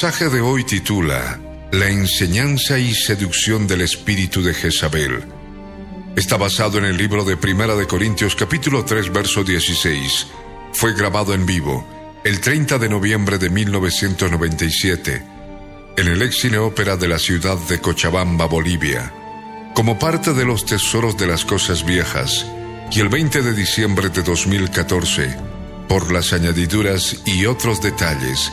Mensaje de hoy titula La enseñanza y seducción del espíritu de Jezabel. Está basado en el libro de Primera de Corintios capítulo 3 verso 16. Fue grabado en vivo el 30 de noviembre de 1997 en el ex cine ópera de la ciudad de Cochabamba, Bolivia, como parte de los tesoros de las cosas viejas, y el 20 de diciembre de 2014, por las añadiduras y otros detalles,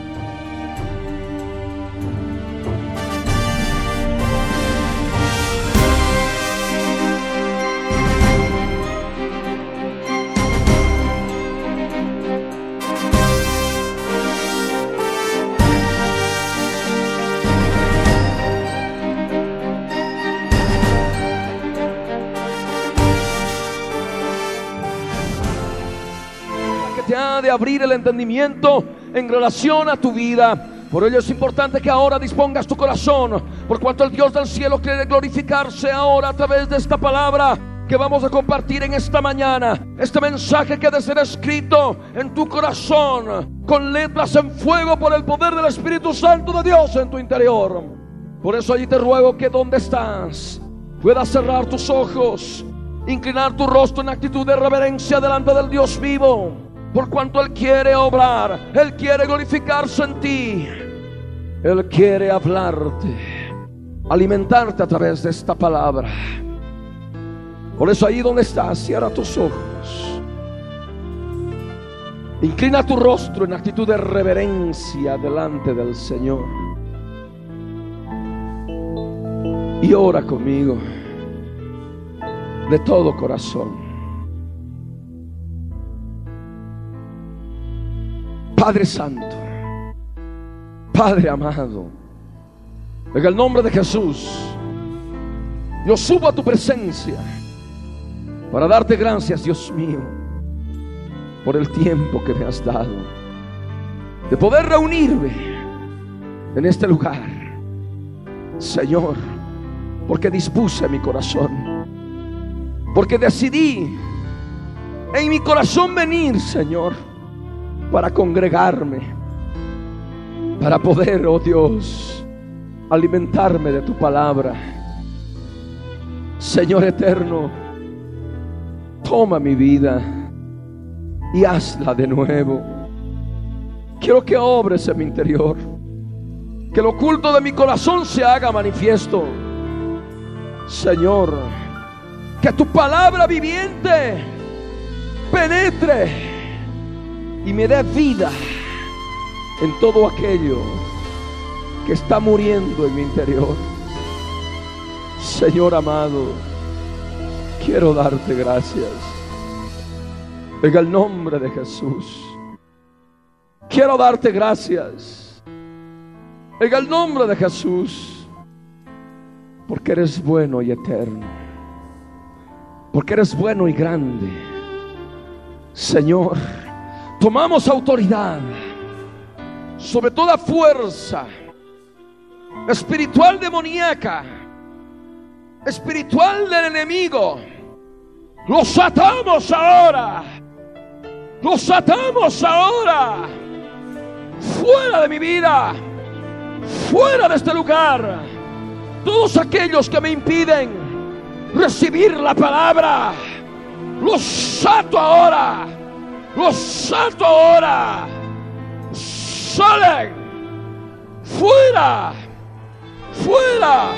Abrir el entendimiento en relación a tu vida. Por ello es importante que ahora dispongas tu corazón, por cuanto el Dios del cielo quiere glorificarse ahora a través de esta palabra que vamos a compartir en esta mañana. Este mensaje que ha de ser escrito en tu corazón con letras en fuego por el poder del Espíritu Santo de Dios en tu interior. Por eso allí te ruego que donde estás puedas cerrar tus ojos, inclinar tu rostro en actitud de reverencia delante del Dios vivo por cuanto Él quiere obrar, Él quiere glorificarse en ti, Él quiere hablarte, alimentarte a través de esta palabra. Por eso ahí donde estás, cierra tus ojos. Inclina tu rostro en actitud de reverencia delante del Señor. Y ora conmigo de todo corazón. Padre Santo, Padre amado, en el nombre de Jesús, yo subo a tu presencia para darte gracias, Dios mío, por el tiempo que me has dado, de poder reunirme en este lugar, Señor, porque dispuse mi corazón, porque decidí en mi corazón venir, Señor para congregarme, para poder, oh Dios, alimentarme de tu palabra. Señor eterno, toma mi vida y hazla de nuevo. Quiero que obres en mi interior, que el oculto de mi corazón se haga manifiesto. Señor, que tu palabra viviente penetre y me dé vida en todo aquello que está muriendo en mi interior. Señor amado, quiero darte gracias. En el nombre de Jesús. Quiero darte gracias. En el nombre de Jesús. Porque eres bueno y eterno. Porque eres bueno y grande. Señor tomamos autoridad sobre toda fuerza espiritual demoníaca, espiritual del enemigo. Los atamos ahora. Los atamos ahora. Fuera de mi vida. Fuera de este lugar. Todos aquellos que me impiden recibir la palabra. Los ato ahora los salto ahora. Salen. Fuera. Fuera.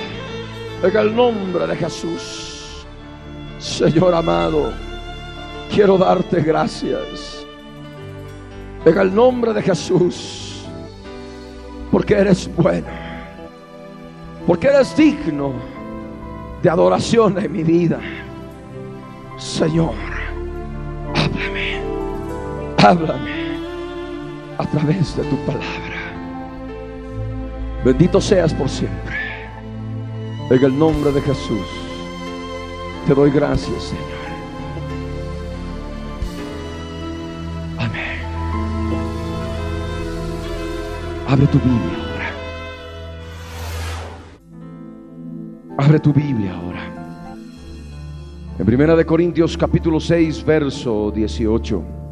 En el nombre de Jesús. Señor amado, quiero darte gracias. En el nombre de Jesús. Porque eres bueno. Porque eres digno de adoración en mi vida. Señor, háblame, háblame a través de tu palabra. Bendito seas por siempre. En el nombre de Jesús, te doy gracias, Señor. Amén. Abre tu Biblia ahora. Abre tu Biblia ahora. En Primera de Corintios capítulo 6, verso 18.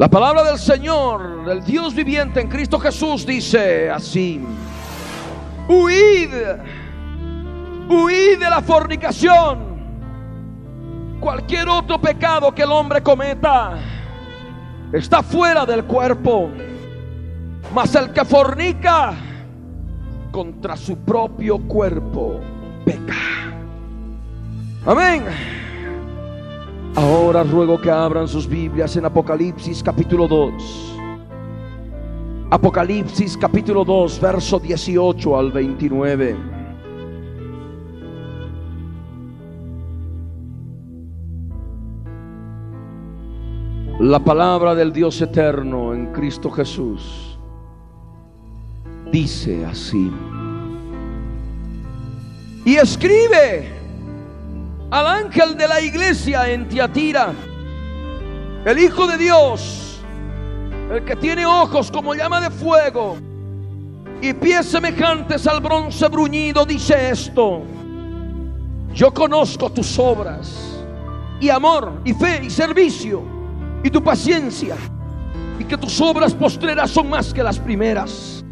La palabra del Señor, del Dios viviente en Cristo Jesús, dice así: Huid, huid de la fornicación. Cualquier otro pecado que el hombre cometa está fuera del cuerpo, mas el que fornica contra su propio cuerpo peca. Amén. Ahora ruego que abran sus Biblias en Apocalipsis capítulo 2. Apocalipsis capítulo 2, verso 18 al 29. La palabra del Dios eterno en Cristo Jesús dice así. Y escribe al ángel de la iglesia en Tiatira, el Hijo de Dios, el que tiene ojos como llama de fuego y pies semejantes al bronce bruñido, dice esto, yo conozco tus obras y amor y fe y servicio y tu paciencia y que tus obras postreras son más que las primeras.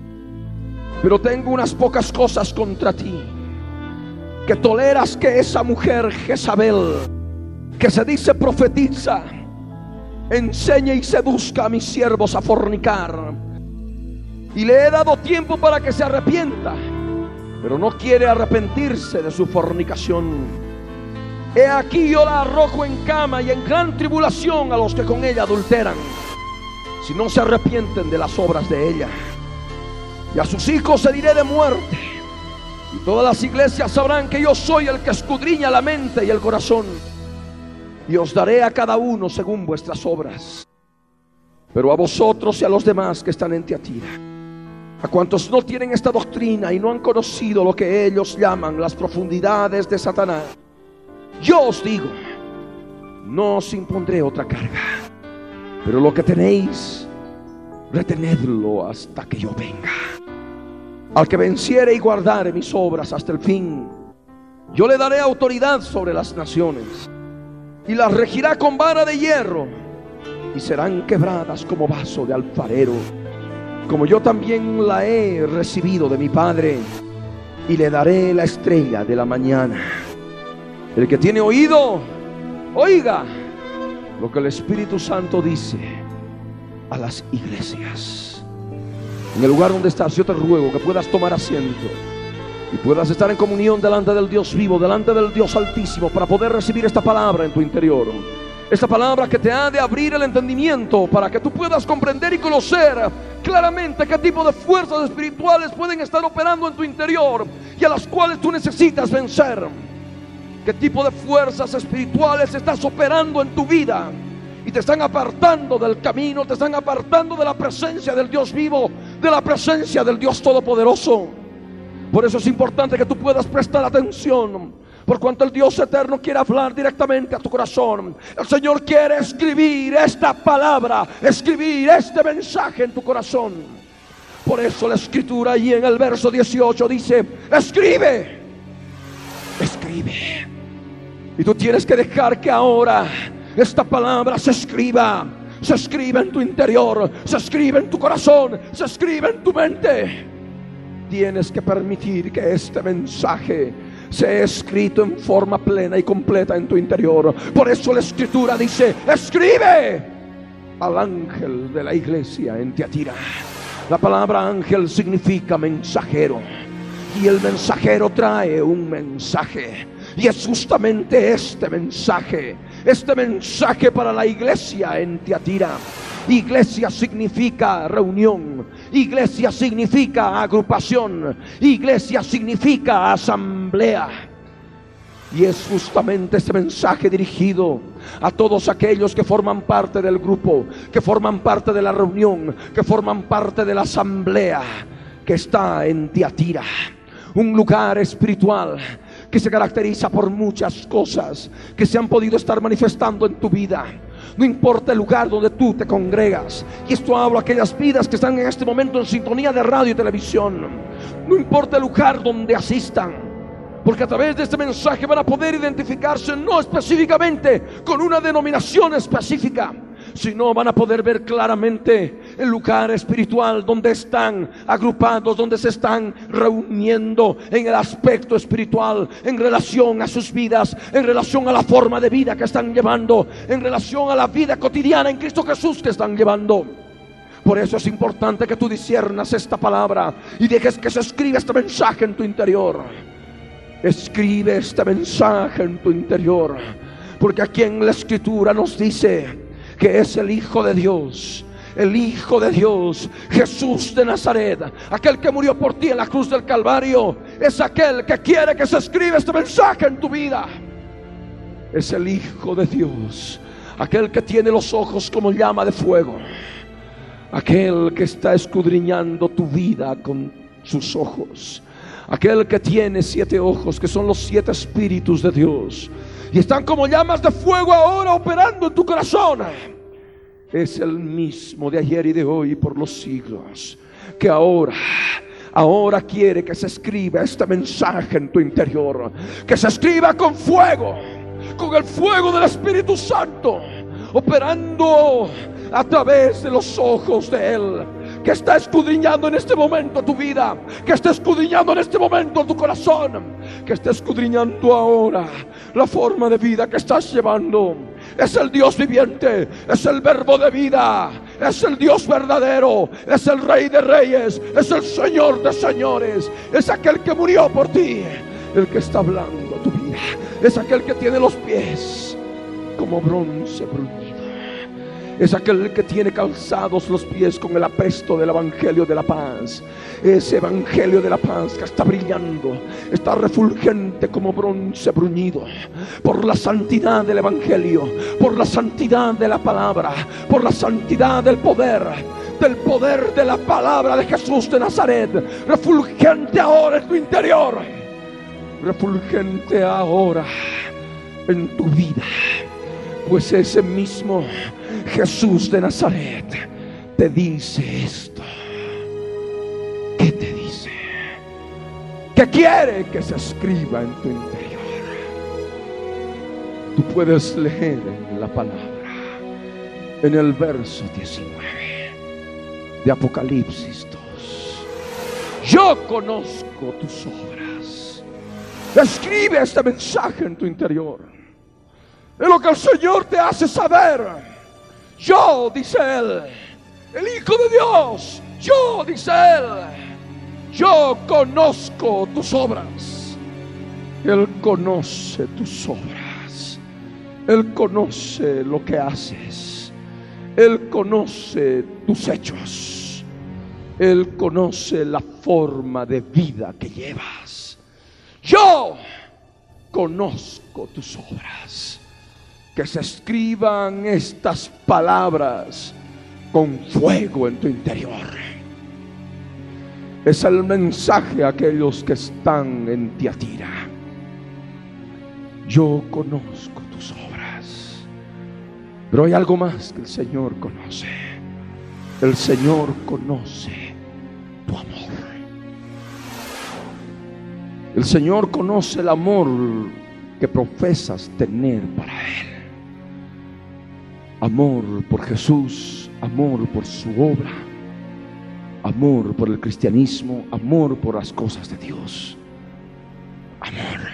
Pero tengo unas pocas cosas contra ti que toleras que esa mujer Jezabel, que se dice profetiza, enseñe y seduzca a mis siervos a fornicar. Y le he dado tiempo para que se arrepienta, pero no quiere arrepentirse de su fornicación. He aquí yo la arrojo en cama y en gran tribulación a los que con ella adulteran, si no se arrepienten de las obras de ella. Y a sus hijos se diré de muerte y todas las iglesias sabrán que yo soy el que escudriña la mente y el corazón. Y os daré a cada uno según vuestras obras. Pero a vosotros y a los demás que están en Tiatira, a cuantos no tienen esta doctrina y no han conocido lo que ellos llaman las profundidades de Satanás, yo os digo, no os impondré otra carga. Pero lo que tenéis, retenedlo hasta que yo venga. Al que venciere y guardare mis obras hasta el fin, yo le daré autoridad sobre las naciones y las regirá con vara de hierro y serán quebradas como vaso de alfarero, como yo también la he recibido de mi Padre y le daré la estrella de la mañana. El que tiene oído, oiga lo que el Espíritu Santo dice a las iglesias. En el lugar donde estás, yo te ruego que puedas tomar asiento y puedas estar en comunión delante del Dios vivo, delante del Dios altísimo, para poder recibir esta palabra en tu interior. Esta palabra que te ha de abrir el entendimiento para que tú puedas comprender y conocer claramente qué tipo de fuerzas espirituales pueden estar operando en tu interior y a las cuales tú necesitas vencer. Qué tipo de fuerzas espirituales estás operando en tu vida y te están apartando del camino, te están apartando de la presencia del Dios vivo, de la presencia del Dios todopoderoso. Por eso es importante que tú puedas prestar atención. Por cuanto el Dios eterno quiere hablar directamente a tu corazón. El Señor quiere escribir esta palabra, escribir este mensaje en tu corazón. Por eso la escritura ahí en el verso 18 dice, escribe, escribe. Y tú tienes que dejar que ahora esta palabra se escriba. Se escribe en tu interior, se escribe en tu corazón, se escribe en tu mente. Tienes que permitir que este mensaje sea escrito en forma plena y completa en tu interior. Por eso la escritura dice, escribe al ángel de la iglesia en Tiatira. La palabra ángel significa mensajero. Y el mensajero trae un mensaje. Y es justamente este mensaje, este mensaje para la iglesia en Tiatira. Iglesia significa reunión. Iglesia significa agrupación. Iglesia significa asamblea. Y es justamente ese mensaje dirigido a todos aquellos que forman parte del grupo, que forman parte de la reunión, que forman parte de la asamblea que está en Tiatira. Un lugar espiritual que se caracteriza por muchas cosas que se han podido estar manifestando en tu vida. No importa el lugar donde tú te congregas. Y esto hablo a aquellas vidas que están en este momento en sintonía de radio y televisión. No importa el lugar donde asistan. Porque a través de este mensaje van a poder identificarse no específicamente con una denominación específica, sino van a poder ver claramente el lugar espiritual donde están agrupados, donde se están reuniendo en el aspecto espiritual, en relación a sus vidas, en relación a la forma de vida que están llevando, en relación a la vida cotidiana en Cristo Jesús que están llevando. Por eso es importante que tú disiernas esta palabra y dejes que se escriba este mensaje en tu interior. Escribe este mensaje en tu interior. Porque aquí en la escritura nos dice que es el Hijo de Dios. El Hijo de Dios, Jesús de Nazaret, aquel que murió por ti en la cruz del Calvario, es aquel que quiere que se escriba este mensaje en tu vida. Es el Hijo de Dios, aquel que tiene los ojos como llama de fuego, aquel que está escudriñando tu vida con sus ojos Aquel que tiene siete ojos, que son los siete espíritus de Dios. Y están como llamas de fuego ahora operando en tu corazón. Es el mismo de ayer y de hoy por los siglos. Que ahora ahora quiere que se escriba este mensaje en tu interior. Que se escriba con fuego, con el fuego del Espíritu Santo, operando a través de los ojos de Él que está escudriñando en este momento tu vida, que está escudriñando en este momento tu corazón, que está escudriñando ahora la forma de vida que estás llevando. Es el Dios viviente, es el verbo de vida, es el Dios verdadero, es el Rey de Reyes, es el Señor de Señores, es aquel que murió por ti, el que está hablando tu vida, es aquel que tiene los pies como bronce bruñido es aquel que tiene calzados los pies con el apresto del Evangelio de la paz. Ese Evangelio de la paz que está brillando, está refulgente como bronce bruñido. Por la santidad del Evangelio, por la santidad de la palabra, por la santidad del poder del poder de la palabra de Jesús de Nazaret, refulgente ahora en tu interior, refulgente ahora en tu vida, pues ese mismo Jesús de Nazaret te dice esto. ¿Qué te dice? Que quiere que se escriba en tu interior. Tú puedes leer en la palabra, en el verso 19 de Apocalipsis 2. Yo conozco tus obras. Escribe este mensaje en tu interior. Es lo que el Señor te hace saber yo, dice él, el Hijo de Dios, yo, dice él, yo conozco tus obras. Él conoce tus obras. Él conoce lo que haces. Él conoce tus hechos. Él conoce la forma de vida que llevas. Yo conozco tus obras que se escriban estas palabras con fuego en tu interior. Es el mensaje a aquellos que están en Tiatira. Yo conozco tus obras, pero hay algo más que el Señor conoce. El Señor conoce tu amor. El Señor conoce el amor que profesas tener para Él amor por Jesús, amor por su obra, amor por el cristianismo, amor por las cosas de Dios. Amor.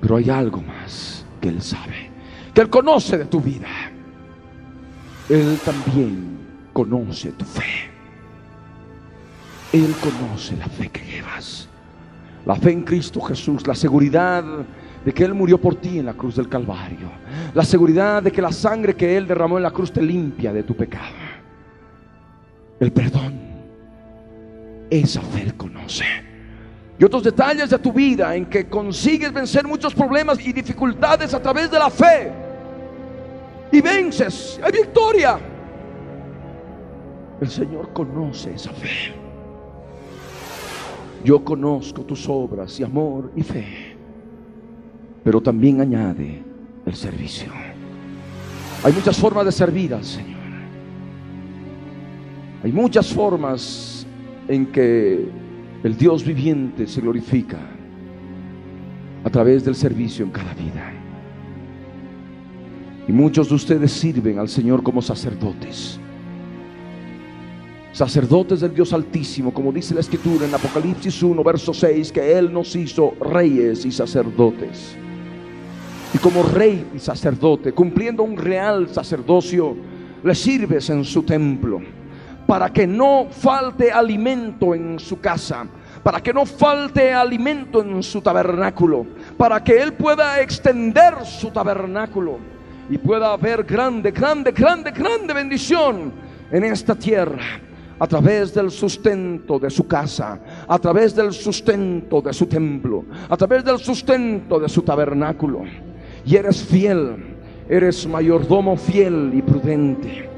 Pero hay algo más que Él sabe, que Él conoce de tu vida. Él también conoce tu fe. Él conoce la fe que llevas. La fe en Cristo Jesús, la seguridad de que Él murió por ti en la cruz del Calvario. La seguridad de que la sangre que Él derramó en la cruz te limpia de tu pecado. El perdón. Esa fe Él conoce. Y otros detalles de tu vida en que consigues vencer muchos problemas y dificultades a través de la fe. Y vences. Hay victoria. El Señor conoce esa fe. Yo conozco tus obras y amor y fe, pero también añade el servicio. Hay muchas formas de servir al Señor. Hay muchas formas en que el Dios viviente se glorifica a través del servicio en cada vida. Y muchos de ustedes sirven al Señor como sacerdotes sacerdotes del Dios Altísimo, como dice la Escritura en Apocalipsis 1, verso 6, que Él nos hizo reyes y sacerdotes. Y como rey y sacerdote, cumpliendo un real sacerdocio, le sirves en su templo, para que no falte alimento en su casa, para que no falte alimento en su tabernáculo, para que Él pueda extender su tabernáculo y pueda haber grande, grande, grande, grande bendición en esta tierra a través del sustento de su casa, a través del sustento de su templo, a través del sustento de su tabernáculo. Y eres fiel, eres mayordomo fiel y prudente.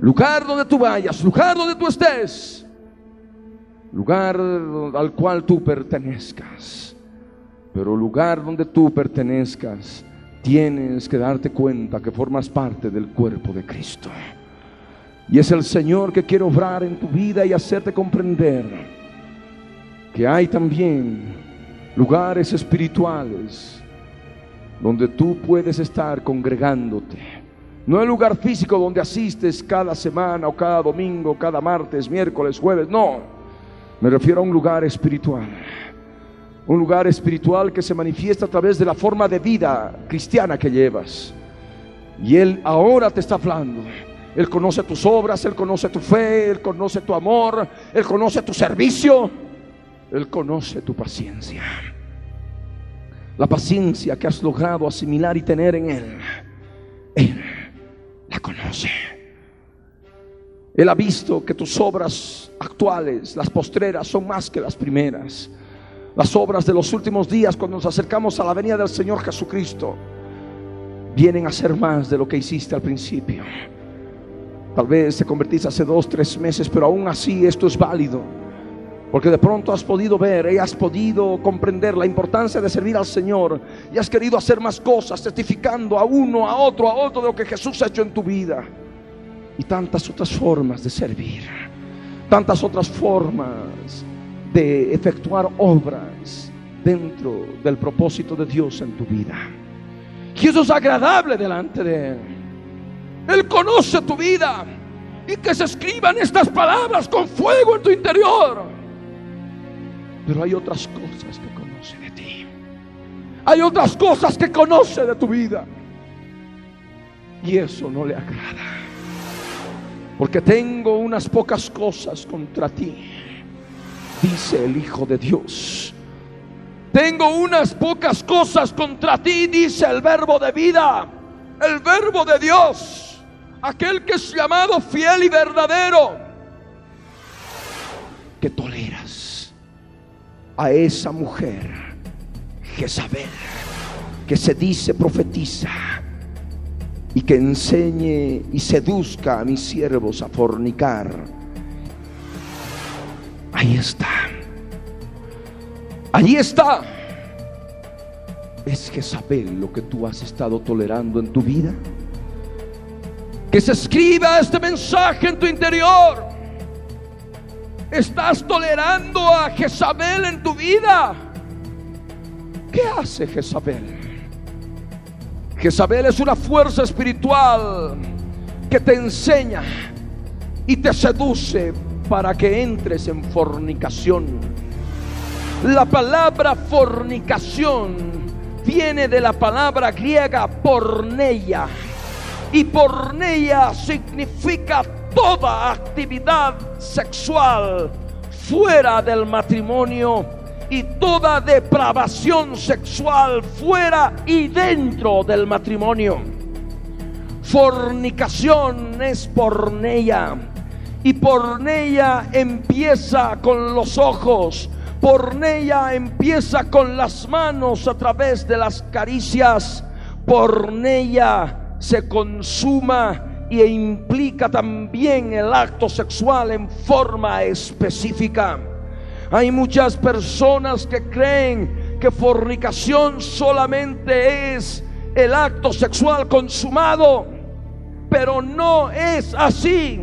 Lugar donde tú vayas, lugar donde tú estés, lugar al cual tú pertenezcas. Pero lugar donde tú pertenezcas, tienes que darte cuenta que formas parte del cuerpo de Cristo. Y es el Señor que quiere obrar en tu vida y hacerte comprender que hay también lugares espirituales donde tú puedes estar congregándote. No el lugar físico donde asistes cada semana o cada domingo, cada martes, miércoles, jueves. No, me refiero a un lugar espiritual. Un lugar espiritual que se manifiesta a través de la forma de vida cristiana que llevas. Y Él ahora te está hablando él conoce tus obras, Él conoce tu fe, Él conoce tu amor, Él conoce tu servicio, Él conoce tu paciencia. La paciencia que has logrado asimilar y tener en Él, Él la conoce. Él ha visto que tus obras actuales, las postreras, son más que las primeras. Las obras de los últimos días, cuando nos acercamos a la venida del Señor Jesucristo, vienen a ser más de lo que hiciste al principio. Tal vez te convertiste hace dos, tres meses, pero aún así esto es válido. Porque de pronto has podido ver y has podido comprender la importancia de servir al Señor y has querido hacer más cosas, testificando a uno, a otro, a otro de lo que Jesús ha hecho en tu vida. Y tantas otras formas de servir, tantas otras formas de efectuar obras dentro del propósito de Dios en tu vida. Y eso es agradable delante de Él. Él conoce tu vida. Y que se escriban estas palabras con fuego en tu interior. Pero hay otras cosas que conoce de ti. Hay otras cosas que conoce de tu vida. Y eso no le agrada. Porque tengo unas pocas cosas contra ti. Dice el Hijo de Dios. Tengo unas pocas cosas contra ti, dice el verbo de vida. El verbo de Dios aquel que es llamado fiel y verdadero, que toleras a esa mujer, Jezabel, que se dice profetiza y que enseñe y seduzca a mis siervos a fornicar. Ahí está. Allí está. ¿Es Jezabel lo que tú has estado tolerando en tu vida? que se escriba este mensaje en tu interior. ¿Estás tolerando a Jezabel en tu vida? ¿Qué hace Jezabel? Jezabel es una fuerza espiritual que te enseña y te seduce para que entres en fornicación. La palabra fornicación viene de la palabra griega porneia y porneia significa toda actividad sexual fuera del matrimonio y toda depravación sexual fuera y dentro del matrimonio. Fornicación es porneia y porneia empieza con los ojos, porneia empieza con las manos a través de las caricias, porneia se consuma y implica también el acto sexual en forma específica. Hay muchas personas que creen que fornicación solamente es el acto sexual consumado, pero no es así.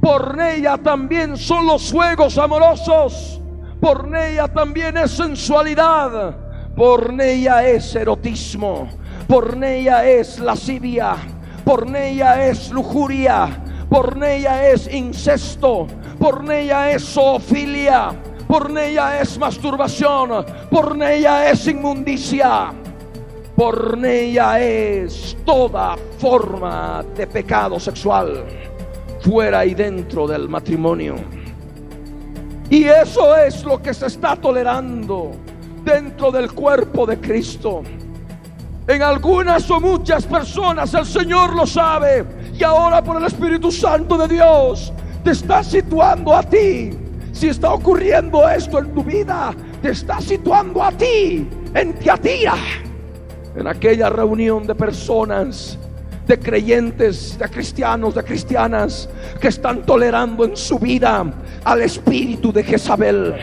Por ella también son los juegos amorosos, por ella también es sensualidad, por ella es erotismo, por ella es lascivia, por ella es lujuria, por ella es incesto, por ella es zoofilia, por ella es masturbación, por ella es inmundicia, por ella es toda forma de pecado sexual, fuera y dentro del matrimonio. Y eso es lo que se está tolerando dentro del cuerpo de Cristo. En algunas o muchas personas el Señor lo sabe y ahora por el Espíritu Santo de Dios te está situando a ti. Si está ocurriendo esto en tu vida, te está situando a ti en Tiatira. En aquella reunión de personas, de creyentes, de cristianos, de cristianas que están tolerando en su vida al espíritu de Jezabel.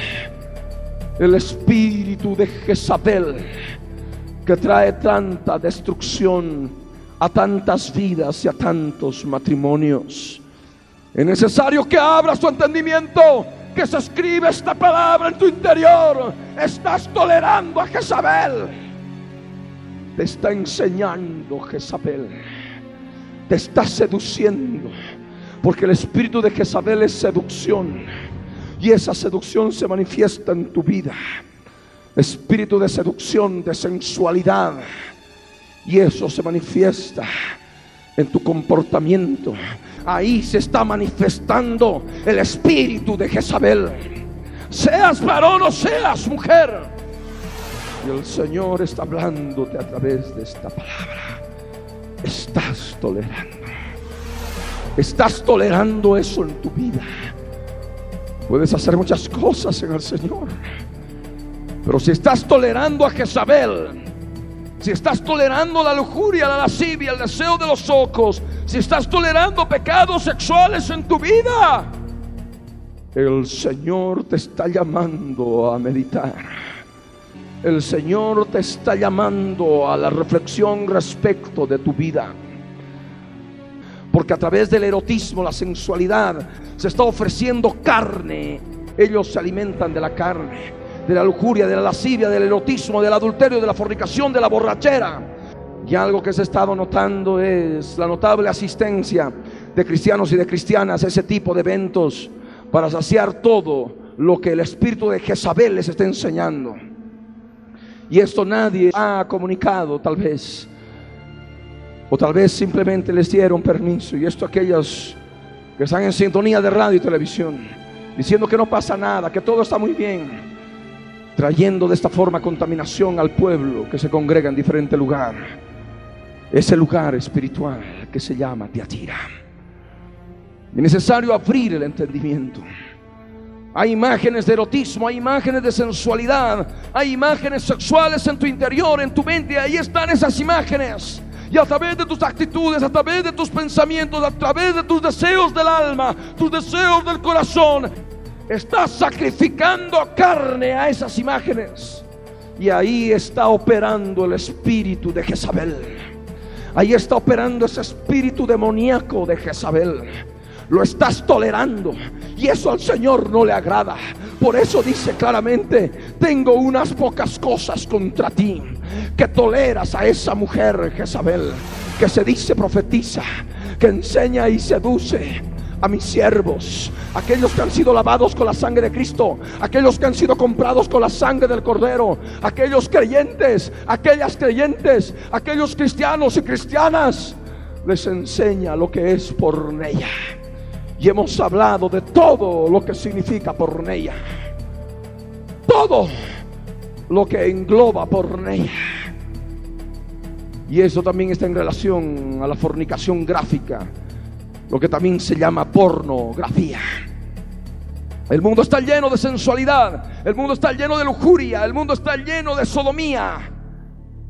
El espíritu de Jezabel que trae tanta destrucción a tantas vidas y a tantos matrimonios. Es necesario que abras tu entendimiento, que se escribe esta palabra en tu interior. Estás tolerando a Jezabel. Te está enseñando Jezabel. Te está seduciendo. Porque el espíritu de Jezabel es seducción. Y esa seducción se manifiesta en tu vida espíritu de seducción, de sensualidad. Y eso se manifiesta en tu comportamiento. Ahí se está manifestando el espíritu de Jezabel. Seas varón o seas mujer. Y el Señor está hablándote a través de esta palabra. Estás tolerando. Estás tolerando eso en tu vida. Puedes hacer muchas cosas en el Señor. Pero si estás tolerando a Jezabel, si estás tolerando la lujuria, la lascivia, el deseo de los ojos, si estás tolerando pecados sexuales en tu vida, el Señor te está llamando a meditar. El Señor te está llamando a la reflexión respecto de tu vida. Porque a través del erotismo, la sensualidad, se está ofreciendo carne. Ellos se alimentan de la carne de la lujuria, de la lascivia, del erotismo, del adulterio, de la fornicación, de la borrachera. Y algo que se ha estado notando es la notable asistencia de cristianos y de cristianas a ese tipo de eventos para saciar todo lo que el espíritu de Jezabel les está enseñando. Y esto nadie ha comunicado tal vez. O tal vez simplemente les dieron permiso. Y esto aquellos que están en sintonía de radio y televisión. Diciendo que no pasa nada, que todo está muy bien trayendo de esta forma contaminación al pueblo que se congrega en diferente lugar. Ese lugar espiritual que se llama Tiatira. Es necesario abrir el entendimiento. Hay imágenes de erotismo, hay imágenes de sensualidad, hay imágenes sexuales en tu interior, en tu mente. Ahí están esas imágenes. Y a través de tus actitudes, a través de tus pensamientos, a través de tus deseos del alma, tus deseos del corazón, Estás sacrificando carne a esas imágenes. Y ahí está operando el espíritu de Jezabel. Ahí está operando ese espíritu demoníaco de Jezabel. Lo estás tolerando. Y eso al Señor no le agrada. Por eso dice claramente, tengo unas pocas cosas contra ti. Que toleras a esa mujer Jezabel. Que se dice profetiza. Que enseña y seduce a mis siervos, aquellos que han sido lavados con la sangre de Cristo, aquellos que han sido comprados con la sangre del Cordero, aquellos creyentes, aquellas creyentes, aquellos cristianos y cristianas, les enseña lo que es por ella. y hemos hablado de todo lo que significa porneia. Todo lo que engloba porneia. Y eso también está en relación a la fornicación gráfica, lo que también se llama pornografía. El mundo está lleno de sensualidad, el mundo está lleno de lujuria, el mundo está lleno de sodomía.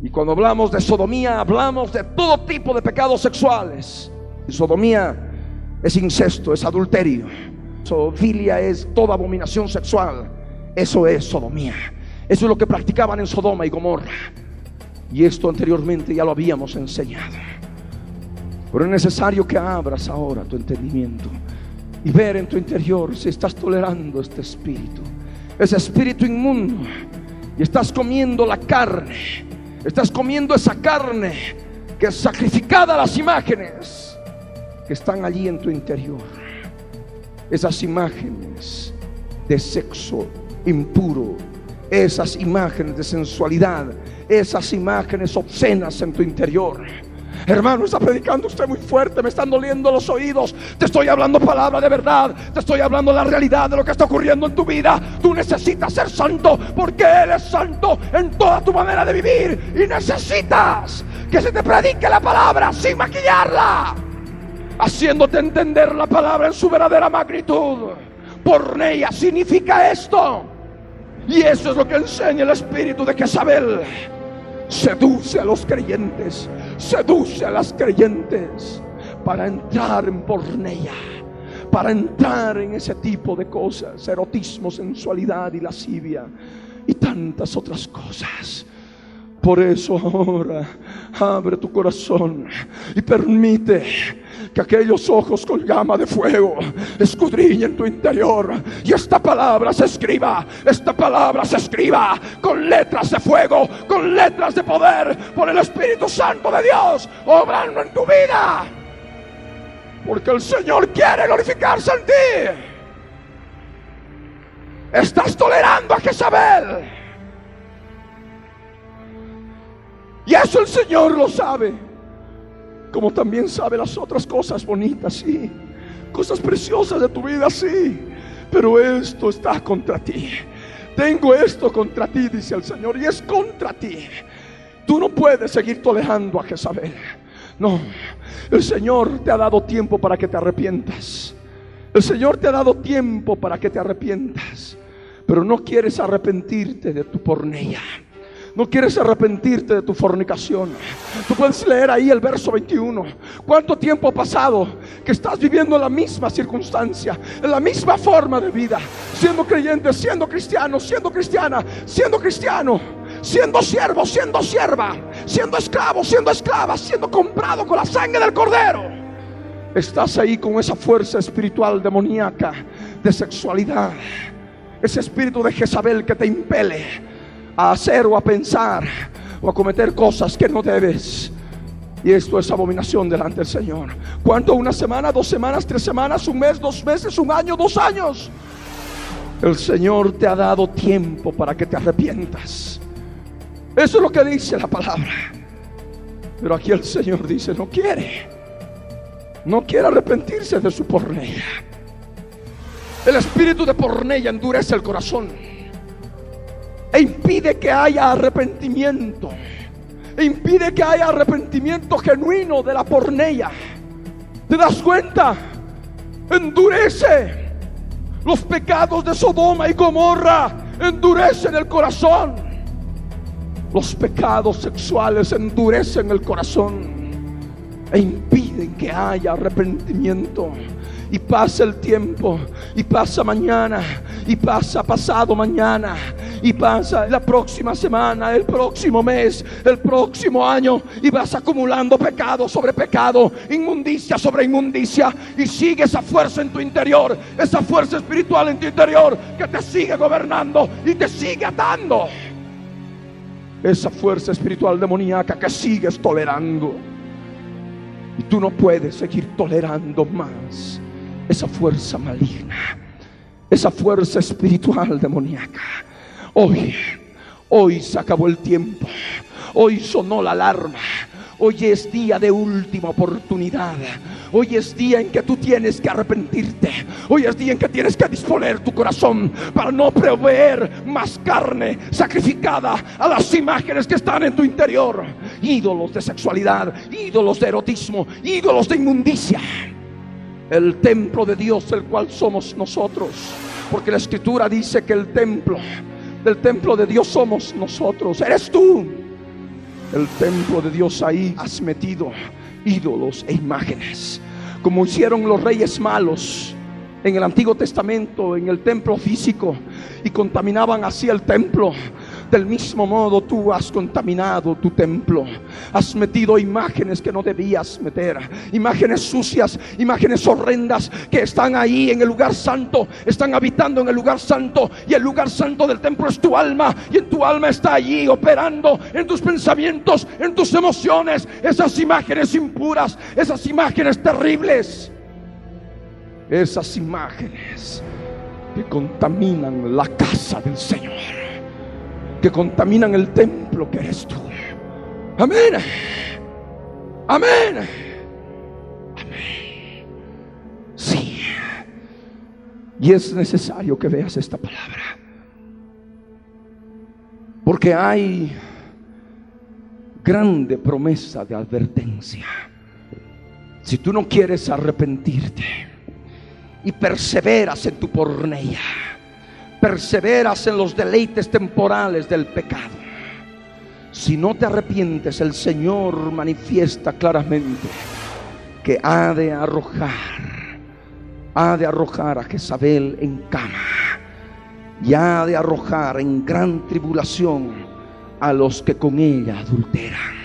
Y cuando hablamos de sodomía, hablamos de todo tipo de pecados sexuales. Y sodomía es incesto, es adulterio. Sofilia es toda abominación sexual. Eso es sodomía. Eso es lo que practicaban en Sodoma y Gomorra. Y esto anteriormente ya lo habíamos enseñado. Pero es necesario que abras ahora tu entendimiento y ver en tu interior si estás tolerando este espíritu, ese espíritu inmundo, y estás comiendo la carne, estás comiendo esa carne que es sacrificada a las imágenes que están allí en tu interior, esas imágenes de sexo impuro, esas imágenes de sensualidad, esas imágenes obscenas en tu interior. Hermano, está predicando usted muy fuerte, me están doliendo los oídos. Te estoy hablando palabra de verdad, te estoy hablando la realidad de lo que está ocurriendo en tu vida. Tú necesitas ser santo porque Él es santo en toda tu manera de vivir. Y necesitas que se te predique la palabra sin maquillarla, haciéndote entender la palabra en su verdadera magnitud. Porneia significa esto. Y eso es lo que enseña el espíritu de Jezabel. Seduce a los creyentes, seduce a las creyentes para entrar en porneia, para entrar en ese tipo de cosas, erotismo, sensualidad y lascivia y tantas otras cosas. Por eso ahora abre tu corazón y permite que aquellos ojos con llama de fuego escudriñen tu interior y esta palabra se escriba, esta palabra se escriba con letras de fuego, con letras de poder por el Espíritu Santo de Dios obrando en tu vida. Porque el Señor quiere glorificarse en ti. Estás tolerando a Jezabel. Y eso el Señor lo sabe. Como también sabe las otras cosas bonitas, sí. Cosas preciosas de tu vida, sí. Pero esto está contra ti. Tengo esto contra ti, dice el Señor, y es contra ti. Tú no puedes seguir tolerando a Jezabel. No, el Señor te ha dado tiempo para que te arrepientas. El Señor te ha dado tiempo para que te arrepientas. Pero no quieres arrepentirte de tu pornea. No quieres arrepentirte de tu fornicación. Tú puedes leer ahí el verso 21. ¿Cuánto tiempo ha pasado que estás viviendo en la misma circunstancia, en la misma forma de vida, siendo creyente, siendo cristiano, siendo cristiana, siendo cristiano? Siendo siervo, siendo sierva, siendo esclavo, siendo esclava, siendo comprado con la sangre del cordero. Estás ahí con esa fuerza espiritual demoníaca de sexualidad. Ese espíritu de Jezabel que te impele a hacer o a pensar o a cometer cosas que no debes. Y esto es abominación delante del Señor. ¿Cuánto? Una semana, dos semanas, tres semanas, un mes, dos meses, un año, dos años. El Señor te ha dado tiempo para que te arrepientas. Eso es lo que dice la palabra. Pero aquí el Señor dice, no quiere. No quiere arrepentirse de su pornea. El espíritu de pornea endurece el corazón e impide que haya arrepentimiento. E impide que haya arrepentimiento genuino de la pornea. ¿Te das cuenta? Endurece los pecados de Sodoma y Gomorra. Endurecen el corazón. Los pecados sexuales endurecen el corazón e impiden que haya arrepentimiento y pasa el tiempo, y pasa mañana, y pasa pasado mañana, y pasa la próxima semana, el próximo mes, el próximo año, y vas acumulando pecado sobre pecado, inmundicia sobre inmundicia, y sigue esa fuerza en tu interior, esa fuerza espiritual en tu interior que te sigue gobernando y te sigue atando. Esa fuerza espiritual demoníaca que sigues tolerando. Y tú no puedes seguir tolerando más esa fuerza maligna, esa fuerza espiritual demoníaca. Hoy, hoy se acabó el tiempo. Hoy sonó la alarma. Hoy es día de última oportunidad. Hoy es día en que tú tienes que arrepentirte. Hoy es día en que tienes que disponer tu corazón para no proveer más carne sacrificada a las imágenes que están en tu interior. Ídolos de sexualidad, ídolos de erotismo, ídolos de inmundicia. El templo de Dios, el cual somos nosotros. Porque la escritura dice que el templo, del templo de Dios somos nosotros. Eres tú el templo de Dios ahí has metido ídolos e imágenes, como hicieron los reyes malos en el Antiguo Testamento, en el templo físico, y contaminaban así el templo. Del mismo modo tú has contaminado tu templo. Has metido imágenes que no debías meter. Imágenes sucias, imágenes horrendas que están ahí en el lugar santo. Están habitando en el lugar santo. Y el lugar santo del templo es tu alma. Y en tu alma está allí operando en tus pensamientos, en tus emociones. Esas imágenes impuras, esas imágenes terribles. Esas imágenes que contaminan la casa del Señor que contaminan el templo que eres tú. Amén. Amén. Amén. Sí. Y es necesario que veas esta palabra. Porque hay grande promesa de advertencia. Si tú no quieres arrepentirte y perseveras en tu pornea perseveras en los deleites temporales del pecado. Si no te arrepientes, el Señor manifiesta claramente que ha de arrojar, ha de arrojar a Jezabel en cama y ha de arrojar en gran tribulación a los que con ella adulteran.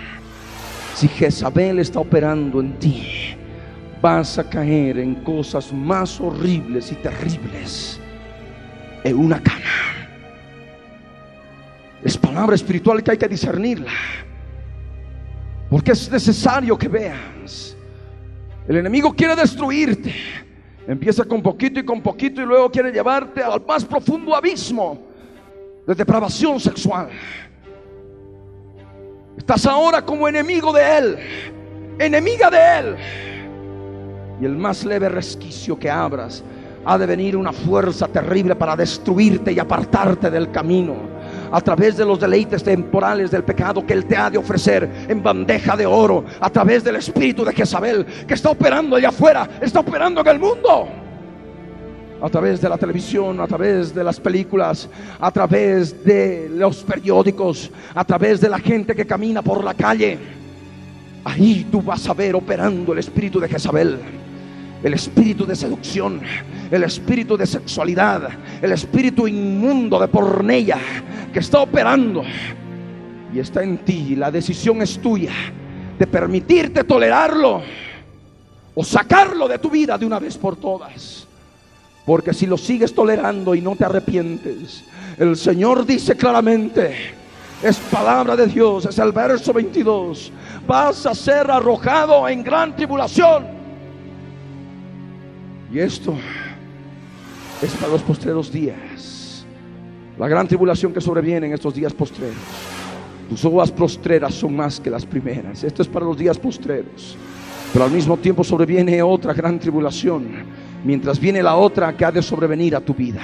Si Jezabel está operando en ti, vas a caer en cosas más horribles y terribles una cama. Es palabra espiritual que hay que discernirla. Porque es necesario que veas. El enemigo quiere destruirte. Empieza con poquito y con poquito y luego quiere llevarte al más profundo abismo de depravación sexual. Estás ahora como enemigo de él, enemiga de él. Y el más leve resquicio que abras ha de venir una fuerza terrible para destruirte y apartarte del camino a través de los deleites temporales del pecado que Él te ha de ofrecer en bandeja de oro, a través del espíritu de Jezabel que está operando allá afuera, está operando en el mundo. A través de la televisión, a través de las películas, a través de los periódicos, a través de la gente que camina por la calle. Ahí tú vas a ver operando el espíritu de Jezabel el espíritu de seducción, el espíritu de sexualidad, el espíritu inmundo de pornella que está operando y está en ti. La decisión es tuya de permitirte tolerarlo o sacarlo de tu vida de una vez por todas. Porque si lo sigues tolerando y no te arrepientes, el Señor dice claramente, es palabra de Dios, es el verso 22, vas a ser arrojado en gran tribulación y esto es para los postreros días. La gran tribulación que sobreviene en estos días postreros. Tus uvas postreras son más que las primeras. Esto es para los días postreros. Pero al mismo tiempo sobreviene otra gran tribulación. Mientras viene la otra que ha de sobrevenir a tu vida.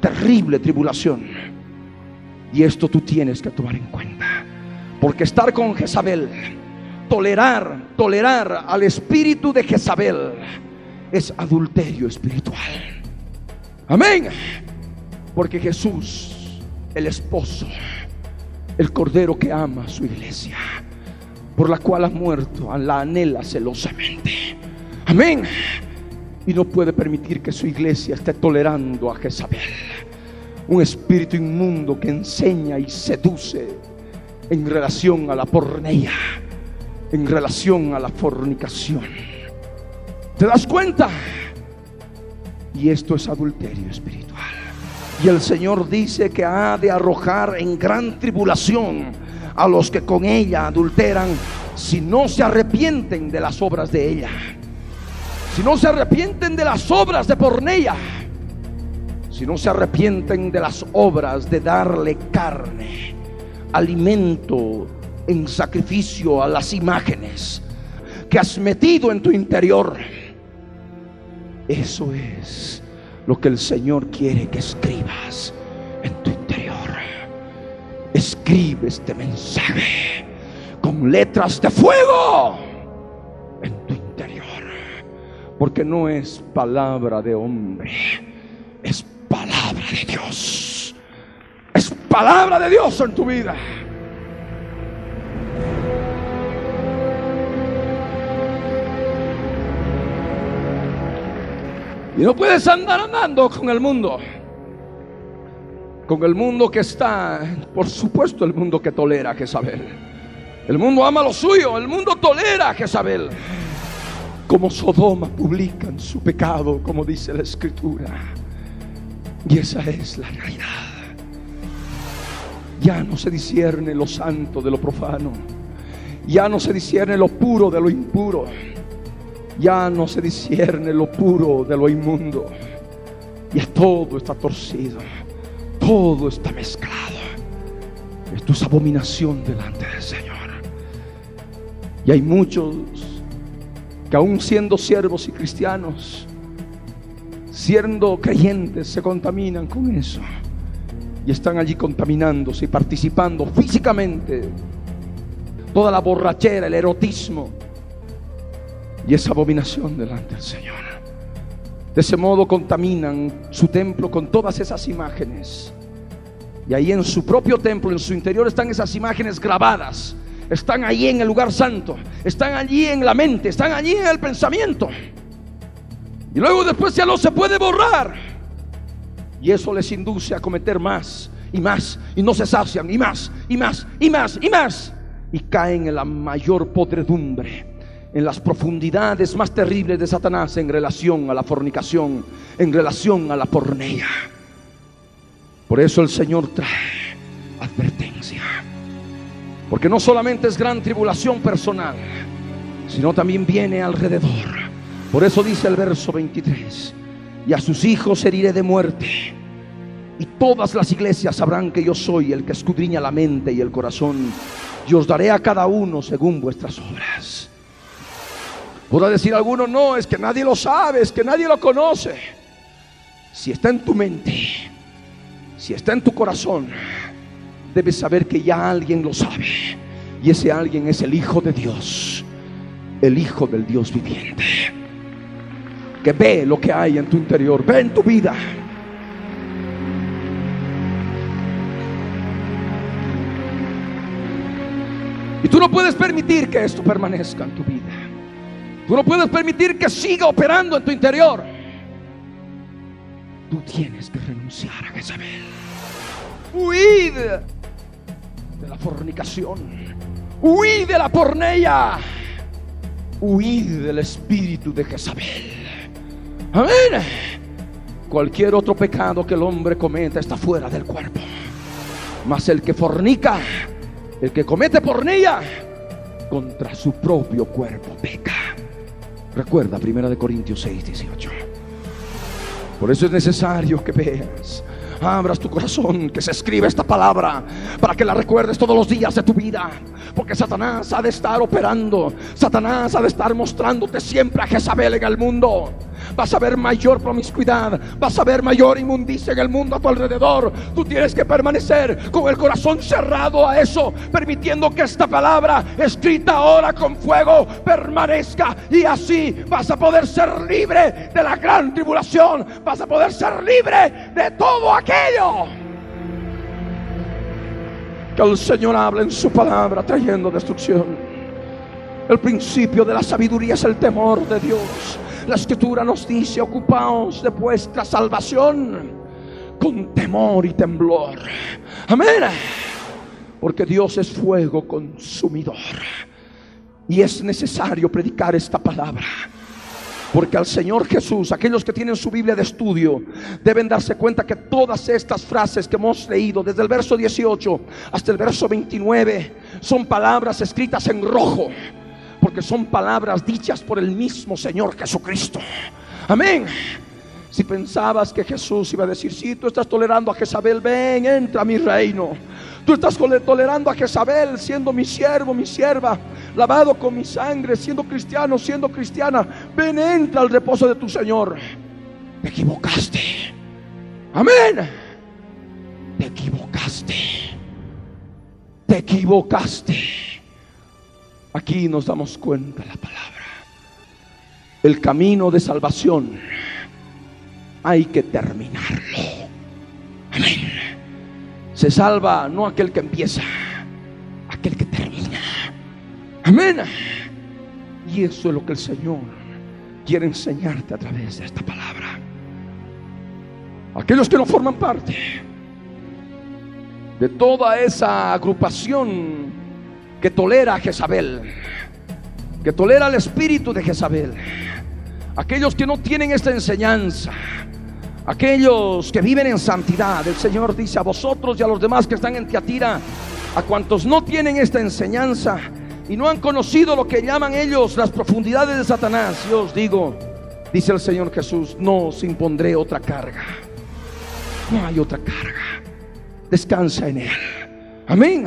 Terrible tribulación. Y esto tú tienes que tomar en cuenta. Porque estar con Jezabel, tolerar, tolerar al espíritu de Jezabel es adulterio espiritual. Amén. Porque Jesús, el esposo, el cordero que ama a su iglesia, por la cual ha muerto, la anhela celosamente. Amén. Y no puede permitir que su iglesia esté tolerando a Jezabel, un espíritu inmundo que enseña y seduce en relación a la pornea, en relación a la fornicación ¿Te das cuenta? Y esto es adulterio espiritual. Y el Señor dice que ha de arrojar en gran tribulación a los que con ella adulteran si no se arrepienten de las obras de ella. Si no se arrepienten de las obras de pornella. Si no se arrepienten de las obras de darle carne, alimento en sacrificio a las imágenes que has metido en tu interior. Eso es lo que el Señor quiere que escribas en tu interior. Escribe este mensaje con letras de fuego en tu interior. Porque no es palabra de hombre, es palabra de Dios. Es palabra de Dios en tu vida. Y no puedes andar andando con el mundo. Con el mundo que está, por supuesto, el mundo que tolera a Jezabel. El mundo ama lo suyo, el mundo tolera a Jezabel. Como Sodoma publican su pecado, como dice la escritura. Y esa es la realidad. Ya no se discierne lo santo de lo profano. Ya no se discierne lo puro de lo impuro ya no se discierne lo puro de lo inmundo. Ya todo está torcido, todo está mezclado. Esto es abominación delante del Señor. Y hay muchos que aún siendo siervos y cristianos, siendo creyentes, se contaminan con eso. Y están allí contaminándose y participando físicamente. Toda la borrachera, el erotismo, y esa abominación delante del Señor. De ese modo contaminan su templo con todas esas imágenes. Y ahí en su propio templo, en su interior, están esas imágenes grabadas. Están allí en el lugar santo. Están allí en la mente. Están allí en el pensamiento. Y luego después ya no se puede borrar. Y eso les induce a cometer más y más. Y no se sacian. Y más, y más, y más, y más. Y caen en la mayor podredumbre en las profundidades más terribles de Satanás en relación a la fornicación, en relación a la pornea. Por eso el Señor trae advertencia. Porque no solamente es gran tribulación personal, sino también viene alrededor. Por eso dice el verso 23, y a sus hijos heriré de muerte. Y todas las iglesias sabrán que yo soy el que escudriña la mente y el corazón. Y os daré a cada uno según vuestras obras. Podrá decir alguno, no, es que nadie lo sabe, es que nadie lo conoce. Si está en tu mente, si está en tu corazón, debes saber que ya alguien lo sabe. Y ese alguien es el Hijo de Dios, el Hijo del Dios viviente. Que ve lo que hay en tu interior, ve en tu vida. Y tú no puedes permitir que esto permanezca en tu vida. Tú no puedes permitir que siga operando en tu interior. Tú tienes que renunciar a Jezabel. Huid de la fornicación. Huid de la pornea. Huid del espíritu de Jezabel. Amén. Cualquier otro pecado que el hombre cometa está fuera del cuerpo. Mas el que fornica, el que comete pornea, contra su propio cuerpo peca. Recuerda, Primera de Corintios 6, 18. Por eso es necesario que veas, abras tu corazón, que se escriba esta palabra, para que la recuerdes todos los días de tu vida. Porque Satanás ha de estar operando, Satanás ha de estar mostrándote siempre a Jezabel en el mundo vas a ver mayor promiscuidad, vas a ver mayor inmundicia en el mundo a tu alrededor. Tú tienes que permanecer con el corazón cerrado a eso, permitiendo que esta palabra escrita ahora con fuego permanezca y así vas a poder ser libre de la gran tribulación, vas a poder ser libre de todo aquello. Que el Señor hable en su palabra trayendo destrucción. El principio de la sabiduría es el temor de Dios. La escritura nos dice, ocupaos de vuestra salvación con temor y temblor. Amén. Porque Dios es fuego consumidor. Y es necesario predicar esta palabra. Porque al Señor Jesús, aquellos que tienen su Biblia de estudio, deben darse cuenta que todas estas frases que hemos leído, desde el verso 18 hasta el verso 29, son palabras escritas en rojo porque son palabras dichas por el mismo Señor Jesucristo. Amén. Si pensabas que Jesús iba a decir, sí, tú estás tolerando a Jezabel, ven, entra a mi reino. Tú estás tolerando a Jezabel siendo mi siervo, mi sierva, lavado con mi sangre, siendo cristiano, siendo cristiana. Ven, entra al reposo de tu Señor. Te equivocaste. Amén. Te equivocaste. Te equivocaste. Aquí nos damos cuenta la palabra. El camino de salvación hay que terminarlo. Amén. Se salva no aquel que empieza, aquel que termina. Amén. Y eso es lo que el Señor quiere enseñarte a través de esta palabra. Aquellos que no forman parte de toda esa agrupación que tolera a Jezabel, que tolera el espíritu de Jezabel, aquellos que no tienen esta enseñanza, aquellos que viven en santidad, el Señor dice a vosotros y a los demás que están en Tiatira, a cuantos no tienen esta enseñanza y no han conocido lo que llaman ellos las profundidades de Satanás, yo os digo, dice el Señor Jesús, no os impondré otra carga. No hay otra carga. Descansa en Él. Amén.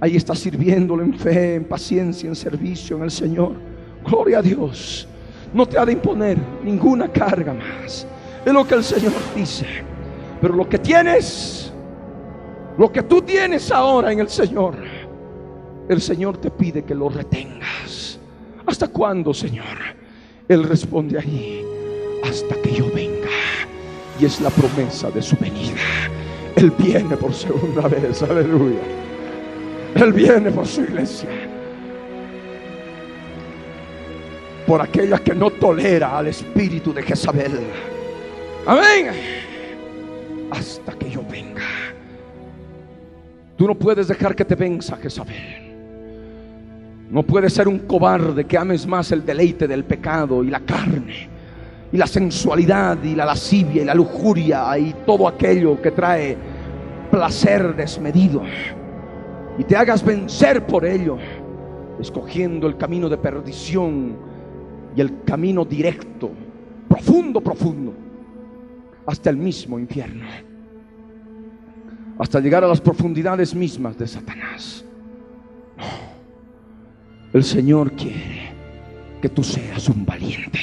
Ahí está sirviéndolo en fe, en paciencia, en servicio en el Señor. Gloria a Dios. No te ha de imponer ninguna carga más. Es lo que el Señor dice. Pero lo que tienes, lo que tú tienes ahora en el Señor, el Señor te pide que lo retengas. ¿Hasta cuándo, Señor? Él responde ahí, hasta que yo venga y es la promesa de su venida. Él viene por segunda vez, aleluya. Él viene por su iglesia. Por aquella que no tolera al espíritu de Jezabel. Amén. Hasta que yo venga. Tú no puedes dejar que te venza Jezabel. No puedes ser un cobarde que ames más el deleite del pecado y la carne y la sensualidad y la lascivia y la lujuria y todo aquello que trae placer desmedido y te hagas vencer por ello, escogiendo el camino de perdición y el camino directo, profundo, profundo, hasta el mismo infierno, hasta llegar a las profundidades mismas de Satanás. El Señor quiere que tú seas un valiente.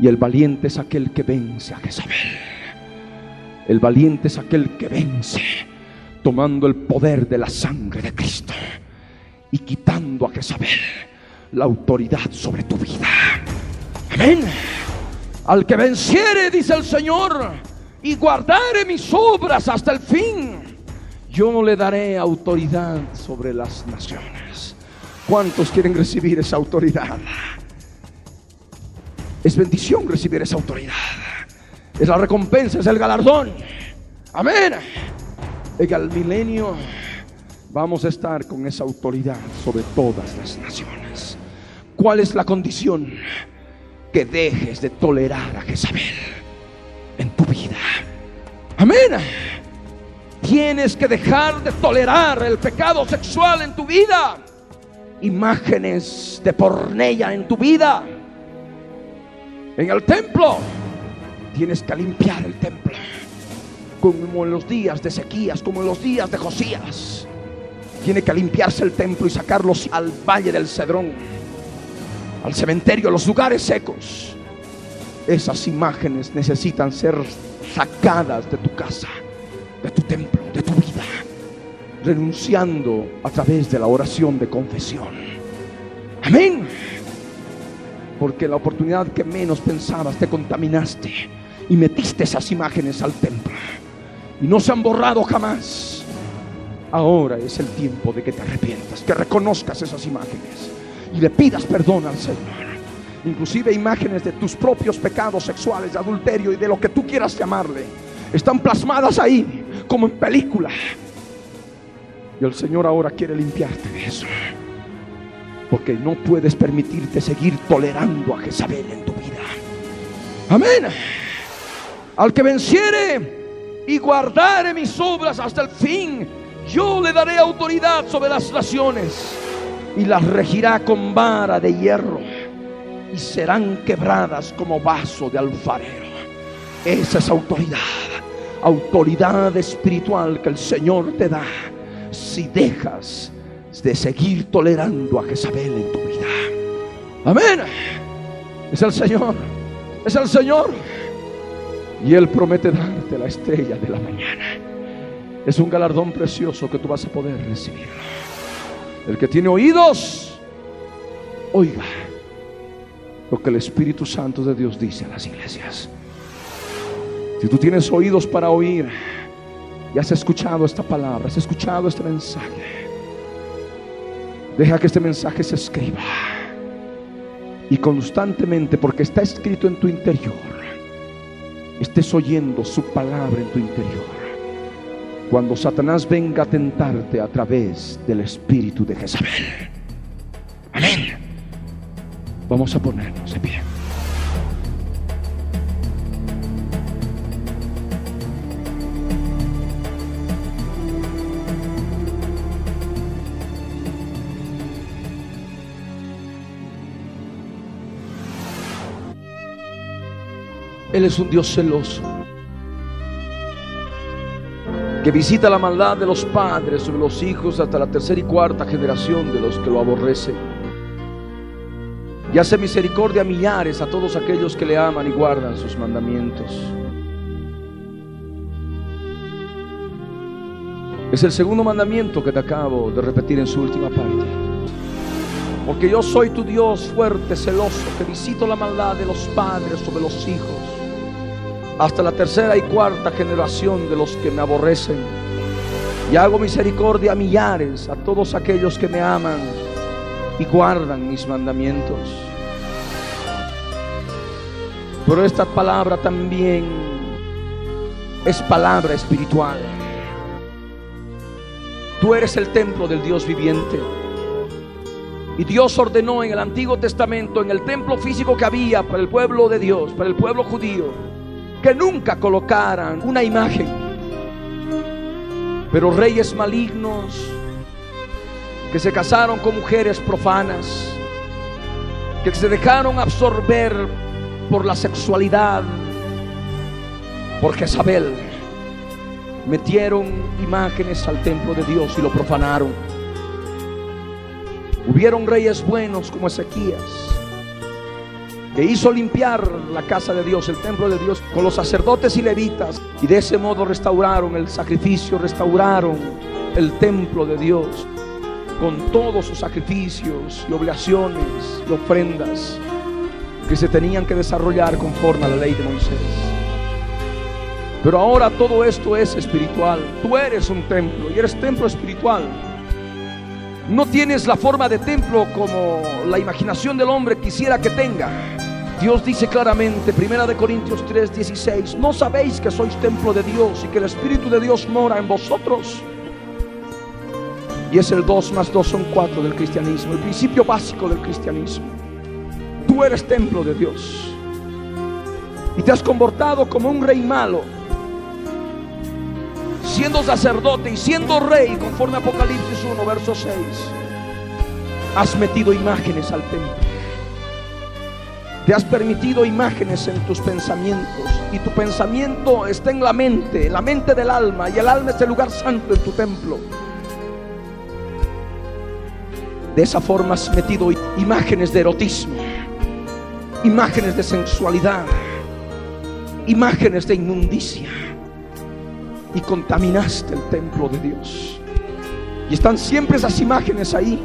Y el valiente es aquel que vence a Jezabel. El valiente es aquel que vence tomando el poder de la sangre de Cristo y quitando a Jezabel la autoridad sobre tu vida. Amén. Al que venciere, dice el Señor, y guardare mis obras hasta el fin, yo le daré autoridad sobre las naciones. ¿Cuántos quieren recibir esa autoridad? Es bendición recibir esa autoridad. Es la recompensa, es el galardón. Amén. En el milenio vamos a estar con esa autoridad sobre todas las naciones. ¿Cuál es la condición? Que dejes de tolerar a Jezabel en tu vida. Amén. Tienes que dejar de tolerar el pecado sexual en tu vida. Imágenes de pornella en tu vida en el templo. Tienes que limpiar el templo. Como en los días de sequías, como en los días de Josías. Tiene que limpiarse el templo y sacarlos al valle del Cedrón, al cementerio, a los lugares secos. Esas imágenes necesitan ser sacadas de tu casa, de tu templo, de tu vida, renunciando a través de la oración de confesión. Amén porque la oportunidad que menos pensabas te contaminaste y metiste esas imágenes al templo y no se han borrado jamás. Ahora es el tiempo de que te arrepientas, que reconozcas esas imágenes y le pidas perdón al Señor. Inclusive imágenes de tus propios pecados sexuales, de adulterio y de lo que tú quieras llamarle. Están plasmadas ahí como en película. Y el Señor ahora quiere limpiarte de eso. Porque no puedes permitirte seguir tolerando a Jezabel en tu vida. Amén. Al que venciere y guardare mis obras hasta el fin, yo le daré autoridad sobre las naciones y las regirá con vara de hierro. y serán quebradas como vaso de alfarero. Esa es autoridad, autoridad espiritual que el Señor te da si dejas de seguir tolerando a Jezabel en tu vida. Amén. Es el Señor, es el Señor. Y Él promete darte la estrella de la mañana. Es un galardón precioso que tú vas a poder recibir. El que tiene oídos, oiga lo que el Espíritu Santo de Dios dice a las iglesias. Si tú tienes oídos para oír y has escuchado esta palabra, has escuchado este mensaje, deja que este mensaje se escriba y constantemente, porque está escrito en tu interior, estés oyendo su palabra en tu interior. Cuando Satanás venga a tentarte a través del espíritu de Jezabel. Amén. Vamos a ponernos de pie. Él es un Dios celoso que visita la maldad de los padres sobre los hijos hasta la tercera y cuarta generación de los que lo aborrecen. Y hace misericordia a millares a todos aquellos que le aman y guardan sus mandamientos. Es el segundo mandamiento que te acabo de repetir en su última parte. Porque yo soy tu Dios fuerte, celoso, que visito la maldad de los padres sobre los hijos, hasta la tercera y cuarta generación de los que me aborrecen. Y hago misericordia a millares, a todos aquellos que me aman y guardan mis mandamientos. Pero esta palabra también es palabra espiritual. Tú eres el templo del Dios viviente. Y Dios ordenó en el Antiguo Testamento, en el templo físico que había para el pueblo de Dios, para el pueblo judío, que nunca colocaran una imagen. Pero reyes malignos que se casaron con mujeres profanas, que se dejaron absorber por la sexualidad, por Jezabel, metieron imágenes al templo de Dios y lo profanaron. Hubieron reyes buenos como Ezequías, que hizo limpiar la casa de Dios, el templo de Dios, con los sacerdotes y levitas, y de ese modo restauraron el sacrificio, restauraron el templo de Dios, con todos sus sacrificios y obligaciones y ofrendas que se tenían que desarrollar conforme a la ley de Moisés. Pero ahora todo esto es espiritual. Tú eres un templo y eres templo espiritual. No tienes la forma de templo como la imaginación del hombre quisiera que tenga. Dios dice claramente, Primera de Corintios 3, 16, ¿no sabéis que sois templo de Dios y que el Espíritu de Dios mora en vosotros? Y es el 2 más 2 son 4 del cristianismo, el principio básico del cristianismo. Tú eres templo de Dios. Y te has comportado como un rey malo. Siendo sacerdote y siendo rey, conforme Apocalipsis 1, verso 6. Has metido imágenes al templo. Te has permitido imágenes en tus pensamientos. Y tu pensamiento está en la mente, en la mente del alma. Y el alma es el lugar santo en tu templo. De esa forma has metido imágenes de erotismo imágenes de sensualidad, imágenes de inmundicia y contaminaste el templo de Dios. Y están siempre esas imágenes ahí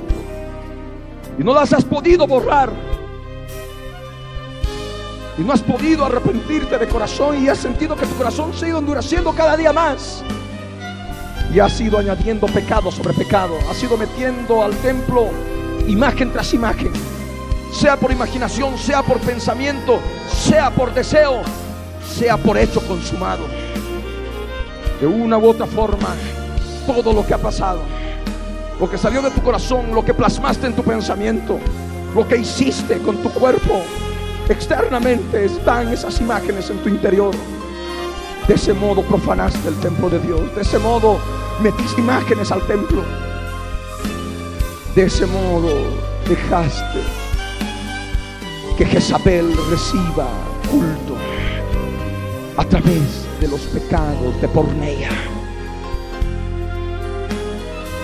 y no las has podido borrar. Y no has podido arrepentirte de corazón y has sentido que tu corazón sigue endureciendo cada día más. Y has ido añadiendo pecado sobre pecado. Has ido metiendo al templo imagen tras imagen sea por imaginación, sea por pensamiento, sea por deseo, sea por hecho consumado. De una u otra forma, todo lo que ha pasado, lo que salió de tu corazón, lo que plasmaste en tu pensamiento, lo que hiciste con tu cuerpo, externamente están esas imágenes en tu interior. De ese modo profanaste el templo de Dios, de ese modo metiste imágenes al templo, de ese modo dejaste que Jezabel reciba culto a través de los pecados de pornea.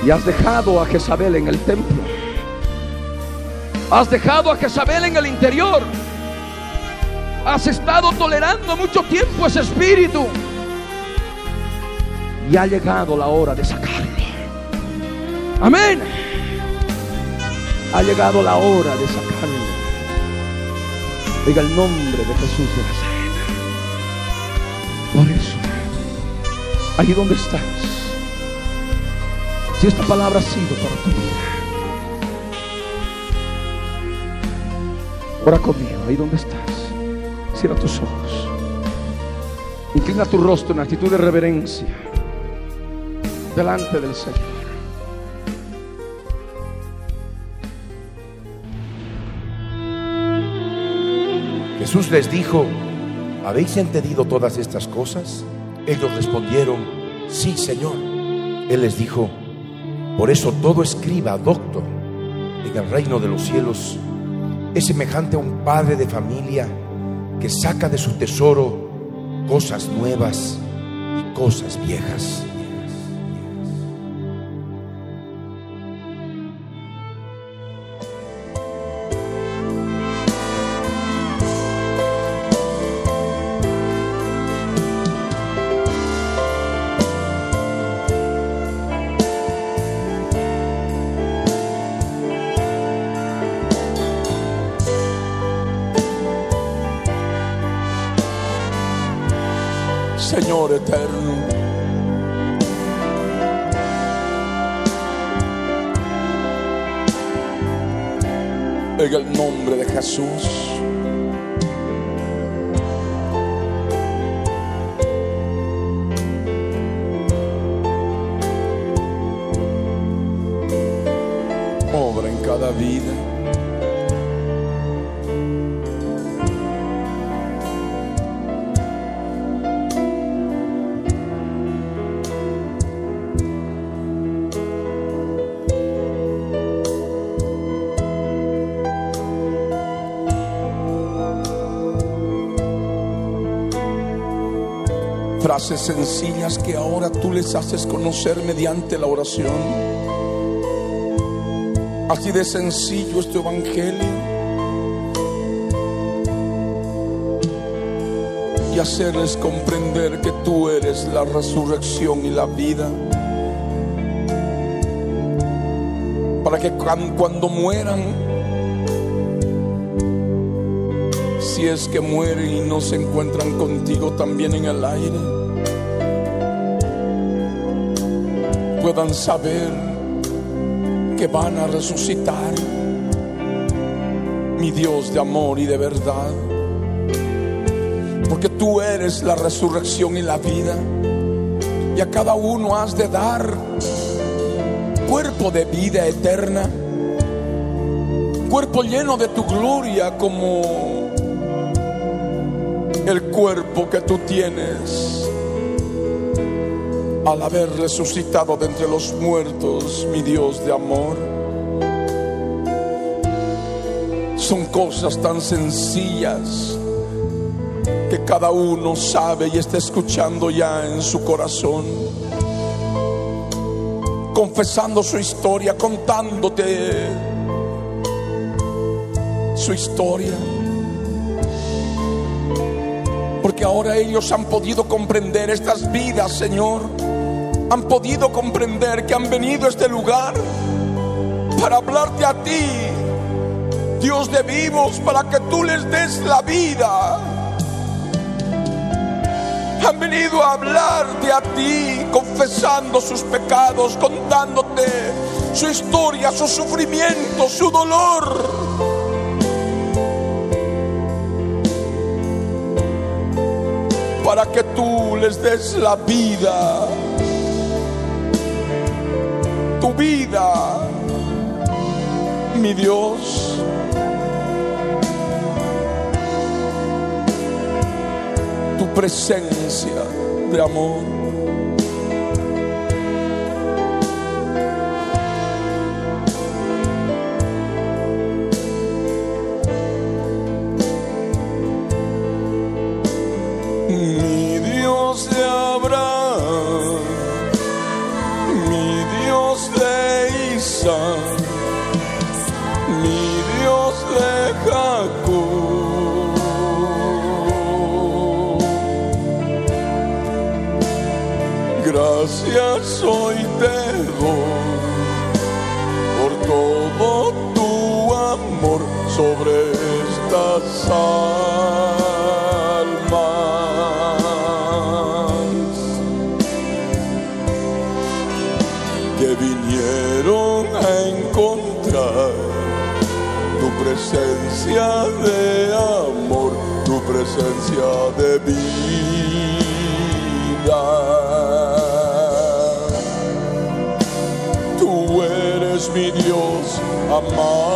Y has dejado a Jezabel en el templo. Has dejado a Jezabel en el interior. Has estado tolerando mucho tiempo ese espíritu. Y ha llegado la hora de sacarlo. Amén. Ha llegado la hora de sacarlo. Diga el nombre de Jesús de Nazaret. Por eso, ahí donde estás, si esta palabra ha sido para tu vida, ora conmigo, ahí donde estás. Cierra tus ojos. Inclina tu rostro en actitud de reverencia delante del Señor. Jesús les dijo, ¿habéis entendido todas estas cosas? Ellos respondieron, sí, Señor. Él les dijo, por eso todo escriba, doctor, en el reino de los cielos es semejante a un padre de familia que saca de su tesoro cosas nuevas y cosas viejas. Nombre frases sencillas que ahora tú les haces conocer mediante la oración. Así de sencillo es tu evangelio. Y hacerles comprender que tú eres la resurrección y la vida. Para que cuan- cuando mueran, si es que mueren y no se encuentran contigo también en el aire, puedan saber que van a resucitar, mi Dios de amor y de verdad, porque tú eres la resurrección y la vida, y a cada uno has de dar cuerpo de vida eterna, cuerpo lleno de tu gloria como el cuerpo que tú tienes al haber resucitado de entre los muertos, mi Dios de amor. Son cosas tan sencillas que cada uno sabe y está escuchando ya en su corazón, confesando su historia, contándote su historia porque ahora ellos han podido comprender estas vidas, Señor. Han podido comprender que han venido a este lugar para hablarte a ti, Dios de vivos, para que tú les des la vida. Han venido a hablarte a ti, confesando sus pecados, contándote su historia, su sufrimiento, su dolor. para que tú les des la vida, tu vida, mi Dios. Tu presencia de amor. Hoy te por todo tu amor sobre estas almas que vinieron a encontrar tu presencia de amor, tu presencia de vida. Mi Dios amado,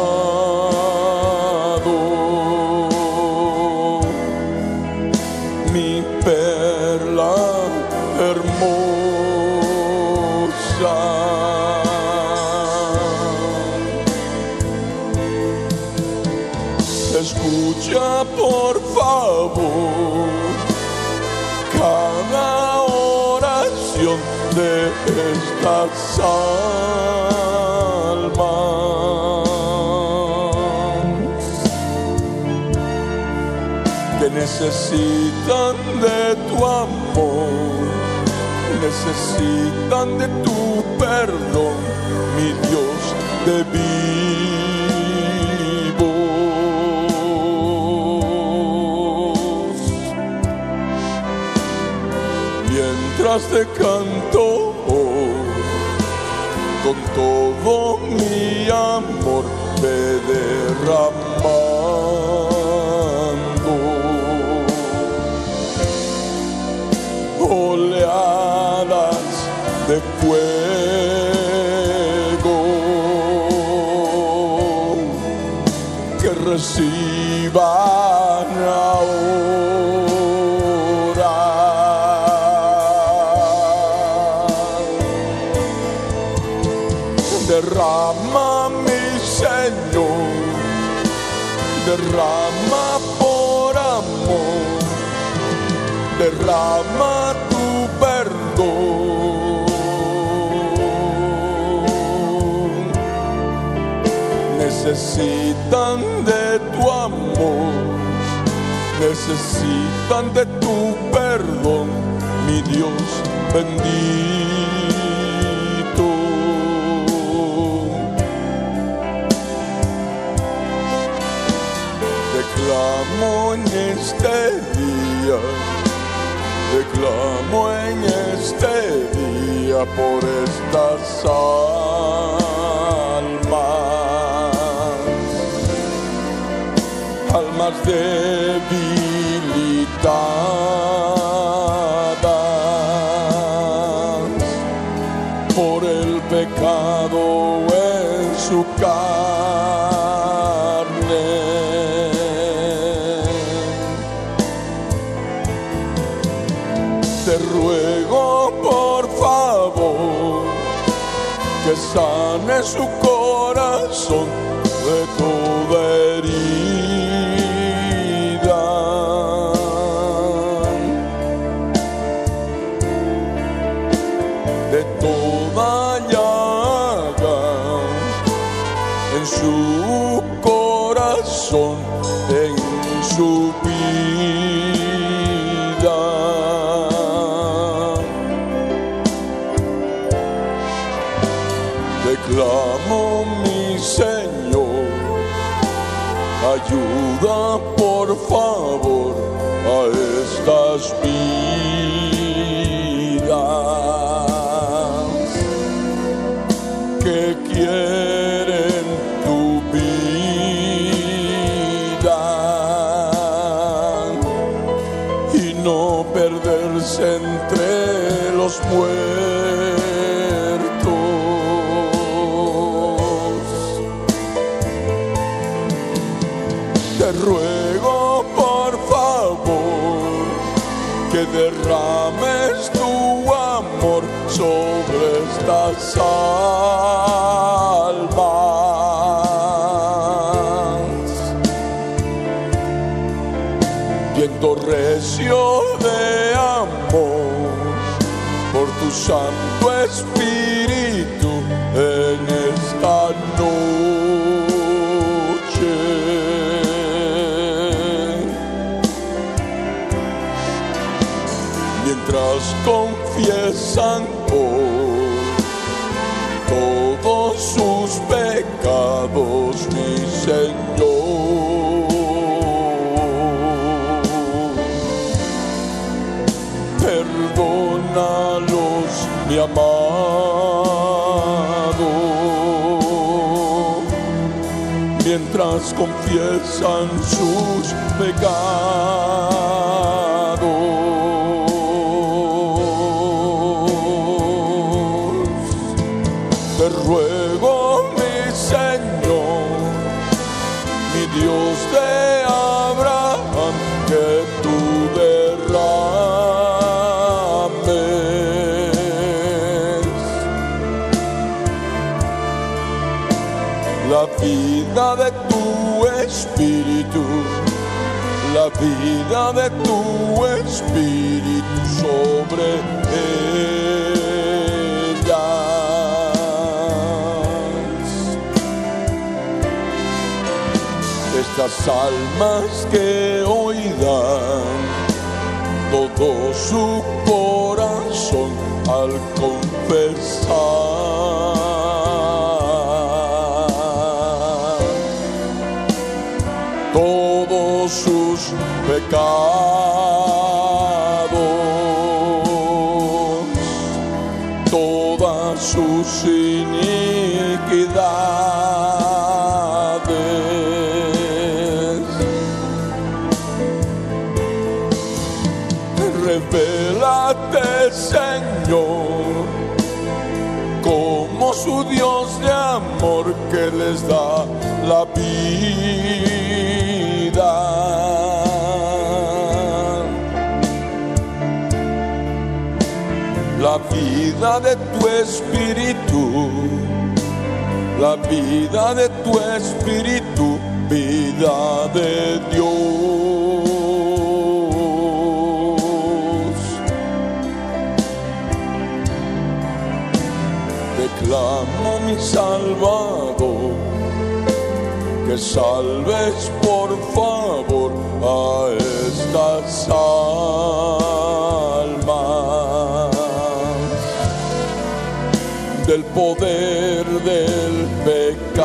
mi perla hermosa. Escucha por favor cada oración de estas almas necesitan de tu amor, necesitan de tu perdón, mi Dios de vivos. mientras te canto con todo mi amor te derramando reciban ahora. Derrama mi Señor, derrama por amor, derrama tu perdón. Necesitan necesitan de tu perdón, mi Dios bendito. Declamo en este día, declamo en este día por estas almas, almas debilitadas por el pecado en su carne. Te ruego por favor que sane su corazón Te ruego por favor que derrames tu amor sobre estas almas. Viento recio de amor por tu Santo confiesan todos sus pecados, mi Señor. Perdónalos, mi amado, mientras confiesan sus pecados. Vida de tu espíritu sobre ellas. Estas almas que hoy dan todo su corazón al confesar sus pecados, todas sus iniquidades. Revélate, Señor, como su Dios de amor que les da vida de tu espíritu, la vida de tu espíritu, vida de Dios. Declamo mi Salvador, que salves por favor a estas almas del poder del pecado,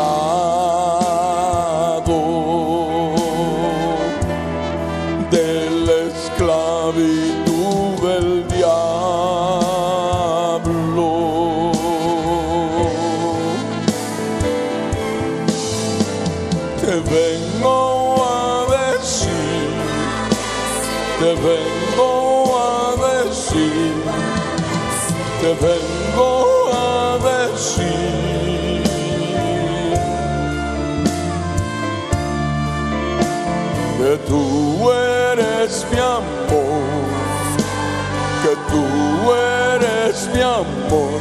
mi amor,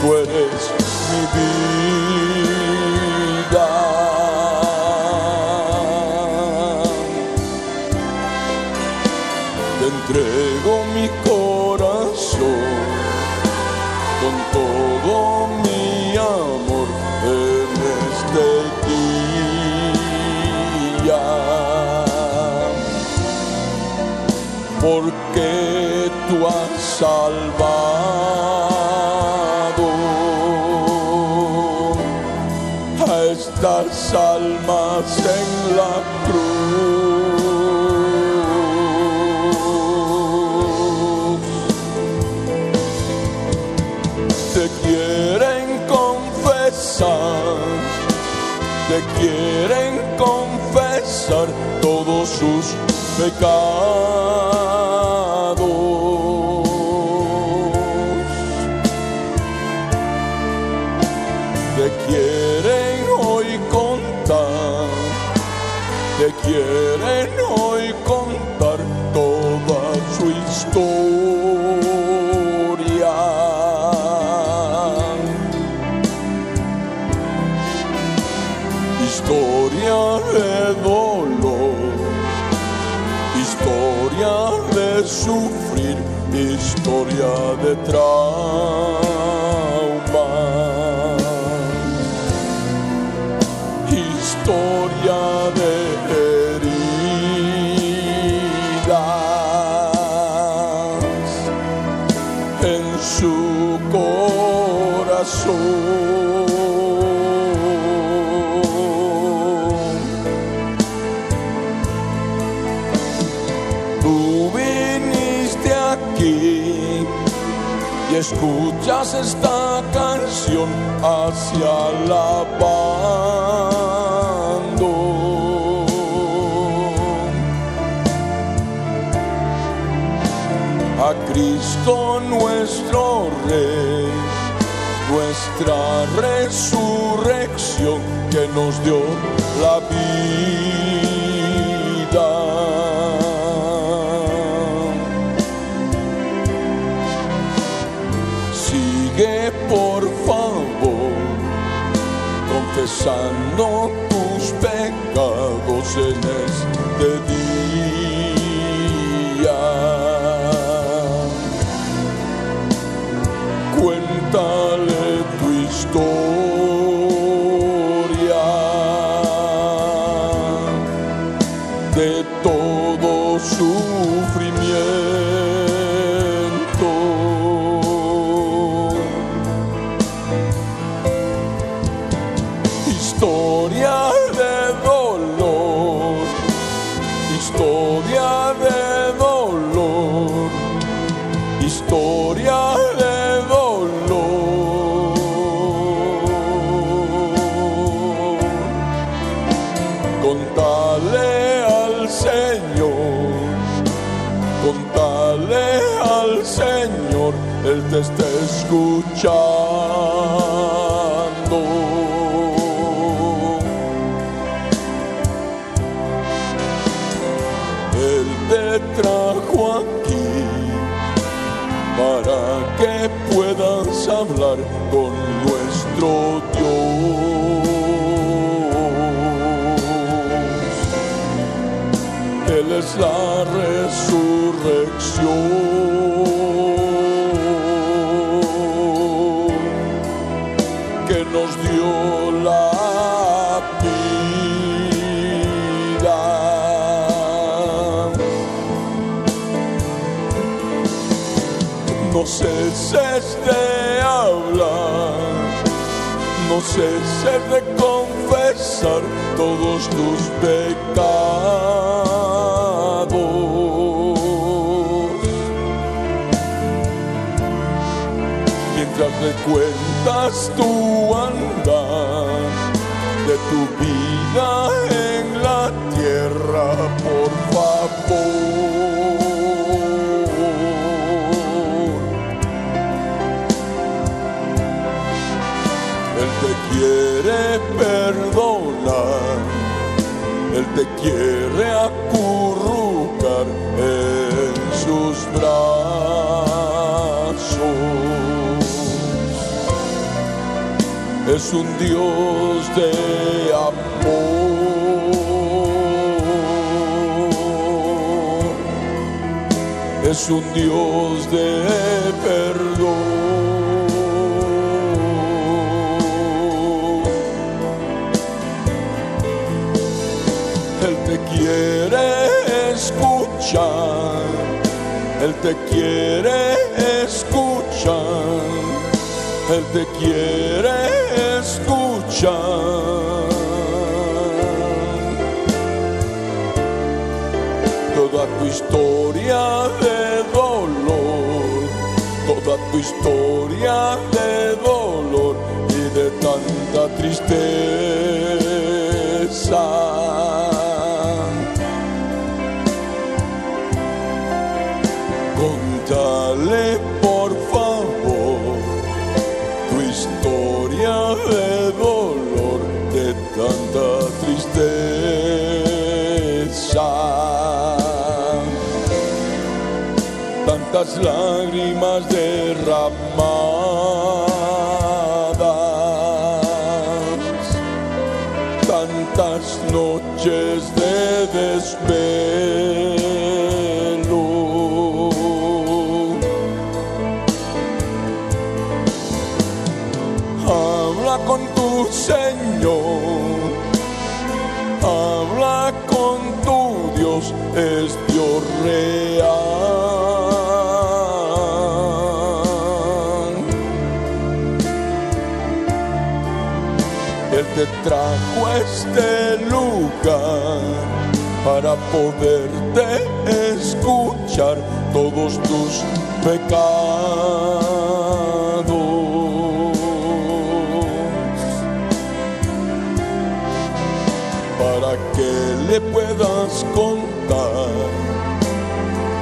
tú eres mi vida. Sus pecados. Nuestra resurrección que nos dio la vida. Sigue por favor confesando tus pecados en este día. Tu que nos dio la vida. No ceses de hablar, no ceses de confesar todos tus pecados. Recuentas tu andar de tu vida en la tierra, por favor. Él te quiere perdonar, Él te quiere acurrucar Es un Dios de amor, es un Dios de perdón. Él te quiere escuchar, Él te quiere escuchar, Él te quiere Toda tu historia de dolor, toda tu historia de dolor y de tanta tristeza. Tantas lágrimas derramadas trajo a este lugar para poderte escuchar todos tus pecados. Para que le puedas contar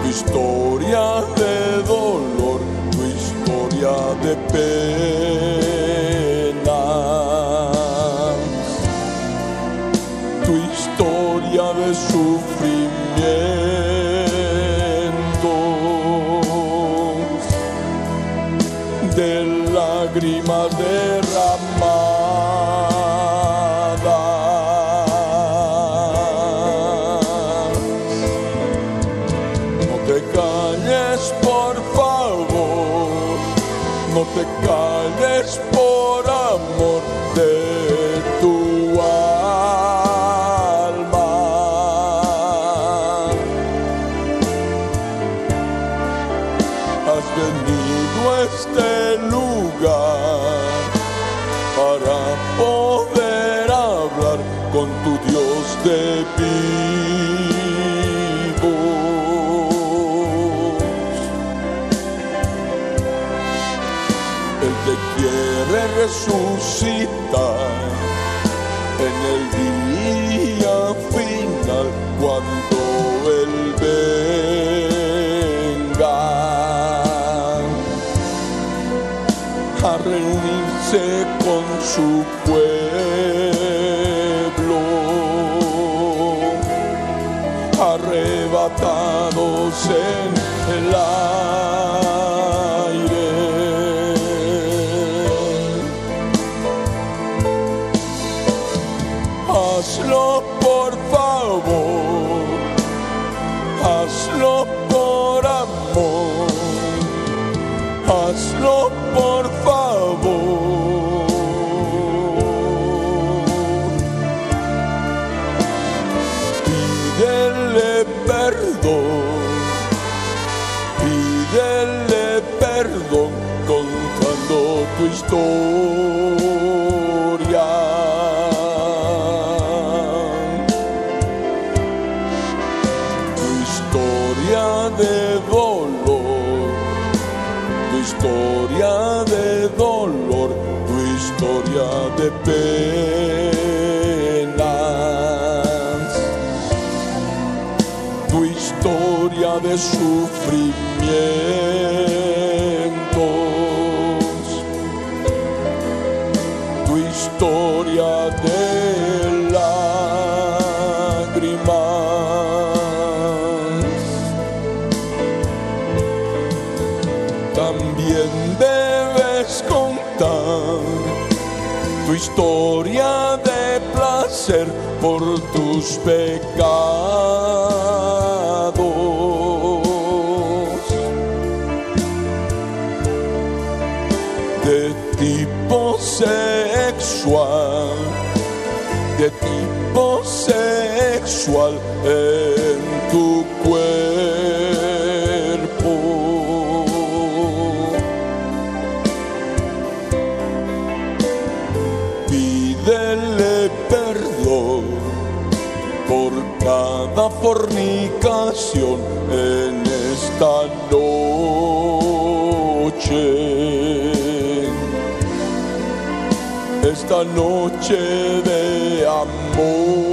tu historia de dolor, tu historia de pena. resucita. En el día final cuando Él venga a reunirse con su pueblo arrebatados en slow. de sufrimientos, tu historia de lágrimas. También debes contar tu historia de placer por tus pecados en tu cuerpo. Pídele perdón por cada fornicación en esta noche. Esta noche de amor.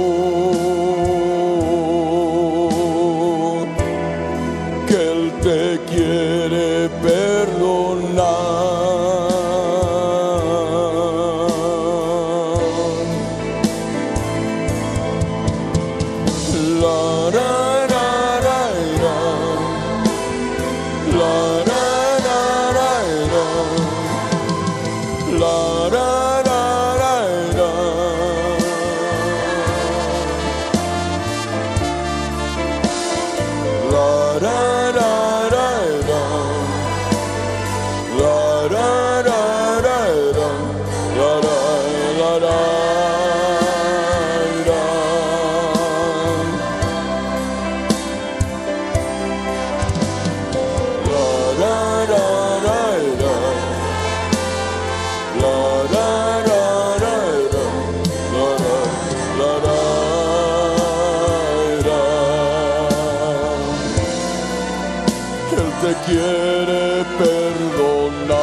Él te quiere perdonar.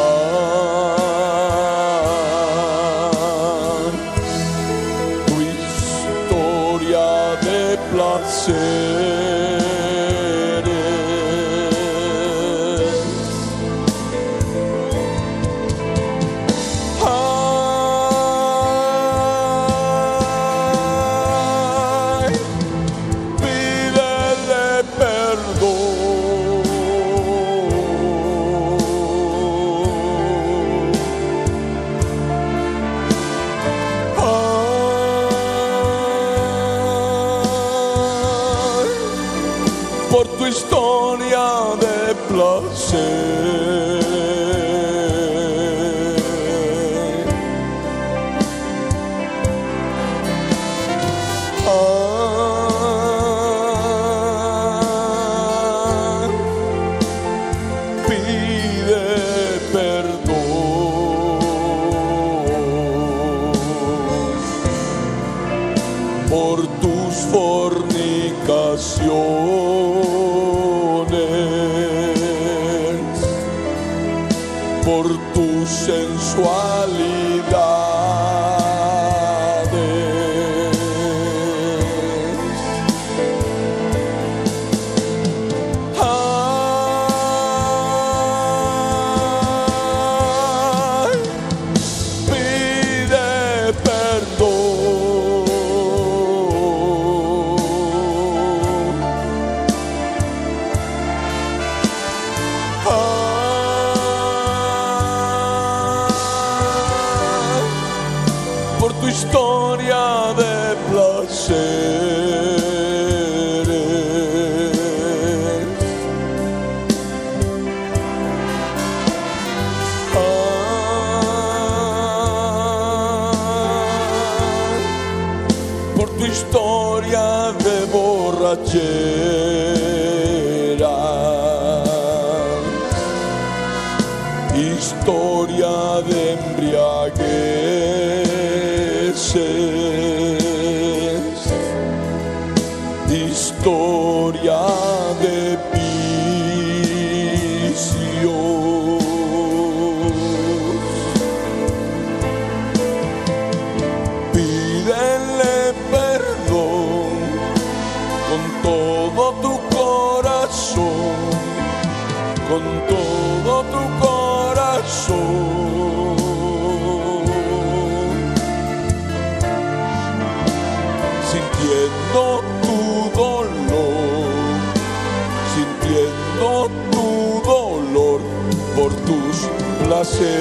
seres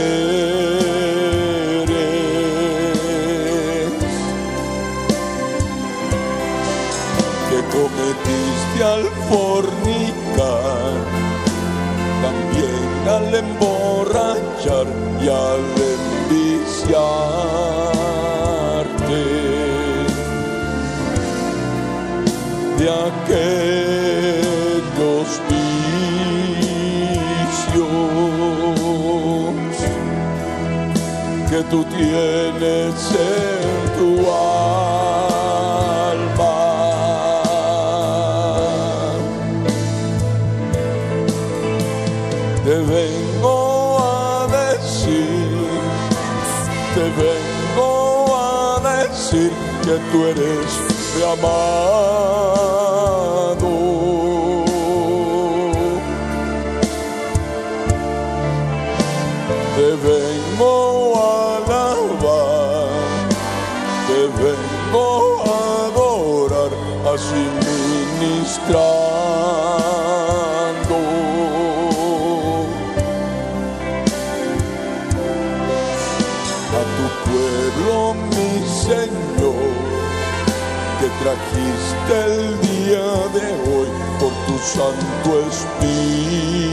que cometiste al fornicar, también al emborrachar y al enviciarte de aquel. tienes en tu alma. Te vengo a decir, te vengo a decir que tú eres mi amado. hasta el día de hoy por tu Santo Espíritu.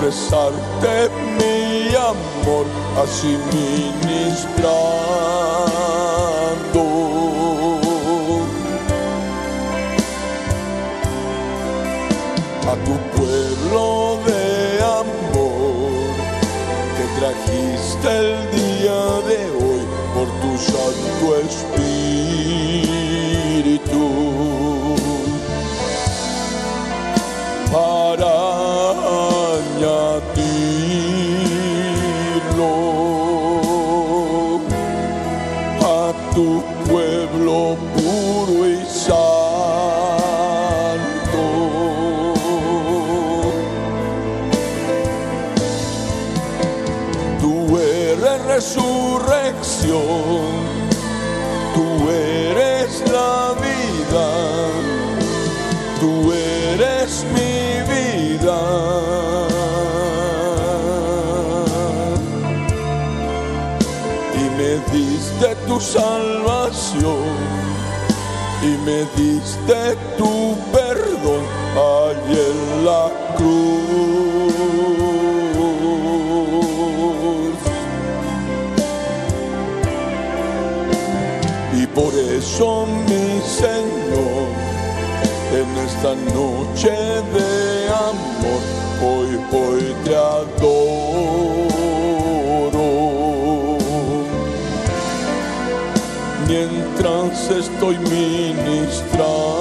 Expresarte mi amor, así ministrando. Me diste tu salvación y me diste tu perdón allí en la cruz. Y por eso mi Señor, en esta noche de amor, hoy, hoy te adoro. Mientras estoy ministrando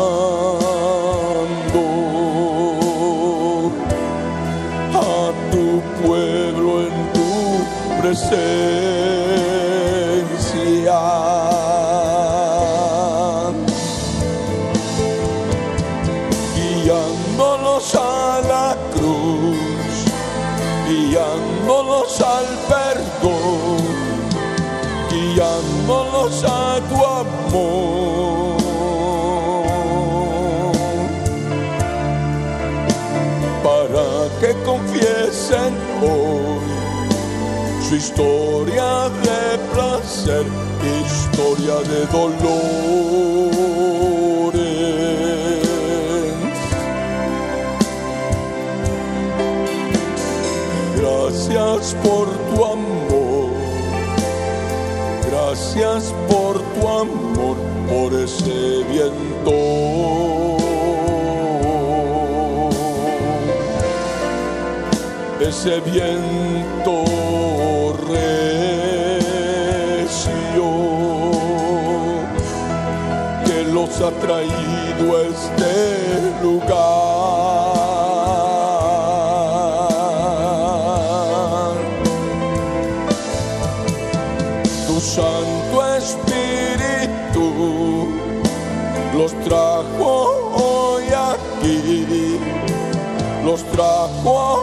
su historia de placer, historia de dolores. Gracias por tu amor, gracias por tu amor, por ese viento. Ese viento traído este lugar. Tu Santo Espíritu los trajo hoy aquí, los trajo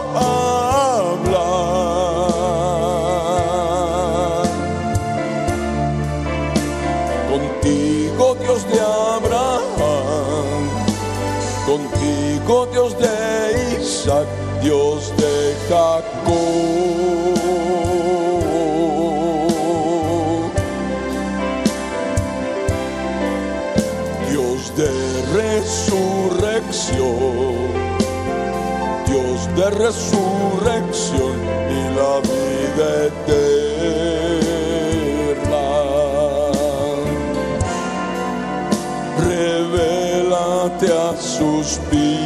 resurrección y la vida eterna. Revélate a sus vidas.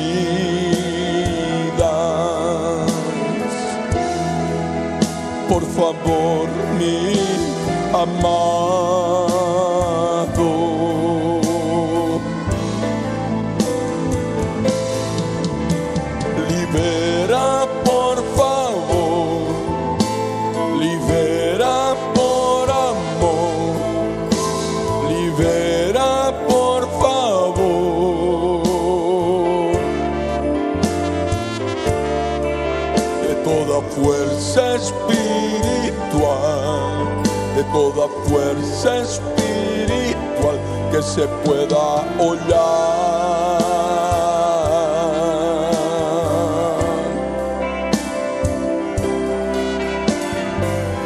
Por favor, mi amado. Fuerza espiritual que se pueda hollar.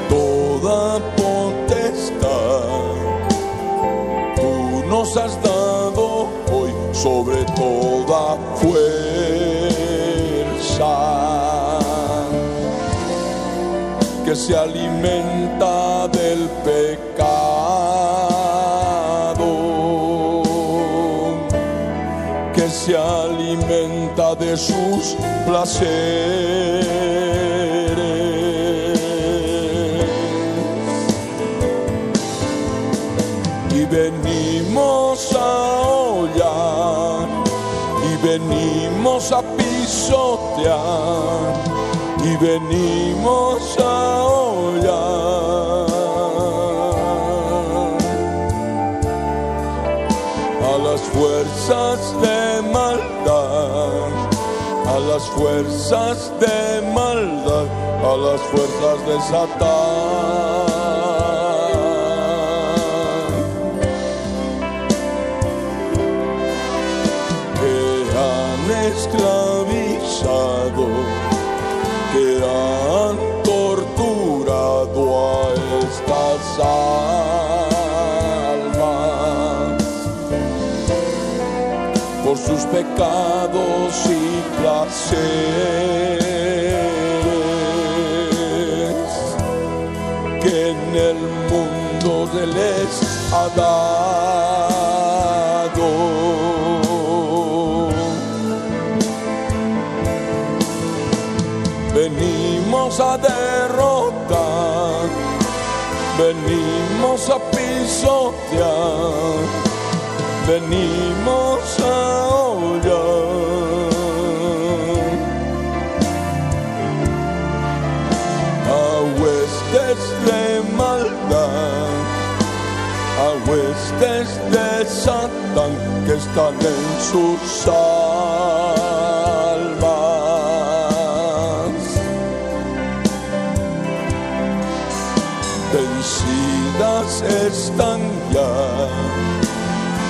toda potestad. Tú nos has dado hoy sobre toda fuerza que se alimenta sus placeres. Y venimos a hollar, y venimos a pisotear y venimos a hollar a las fuerzas de las fuerzas de maldad, a las fuerzas de Satán. que han esclavizado que han torturado a estas almas por sus pecados que en el mundo se les ha dado. venimos a derrotar, venimos a pisotear, venimos que están en sus almas. vencidas están ya.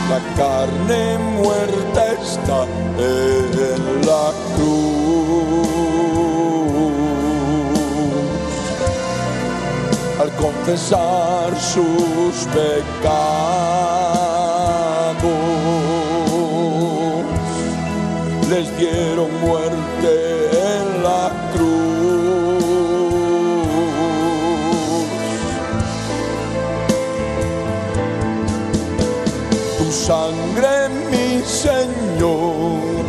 La carne muerta está en la cruz. Al confesar sus pecados, les dieron muerte en la cruz. tu sangre, mi Señor,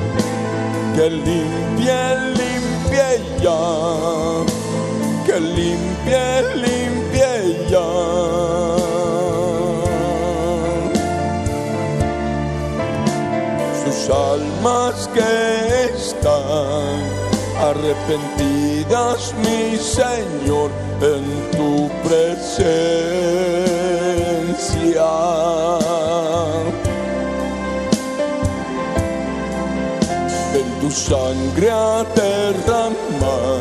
que limpie, limpie ya, que limpie, limpie almas que están arrepentidas, mi Señor, en tu presencia. Ven tu sangre a derramar,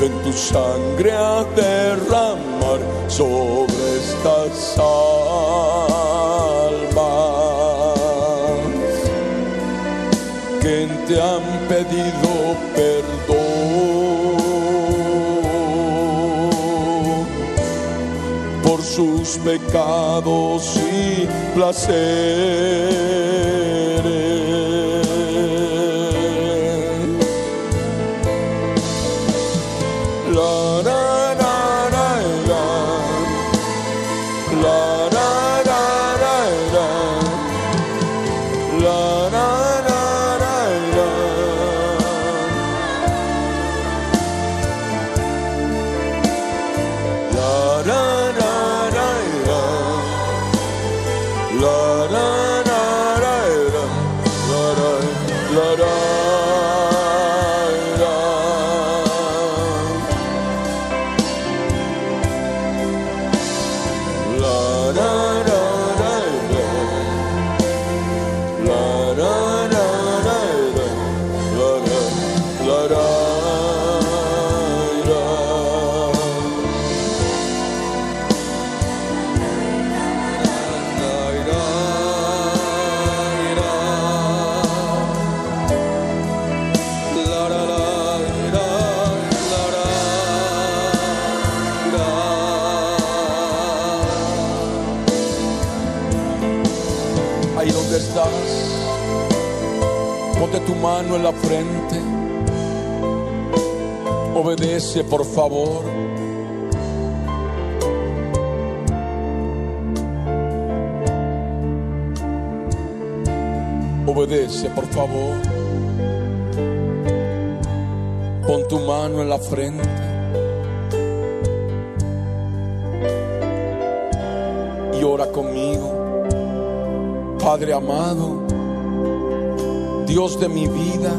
ven tu sangre a derramar sobre estas almas te han pedido perdón por sus pecados y placeres. Obedece, por favor. Obedece, por favor. Pon tu mano en la frente. Y ora conmigo. Padre amado, Dios de mi vida,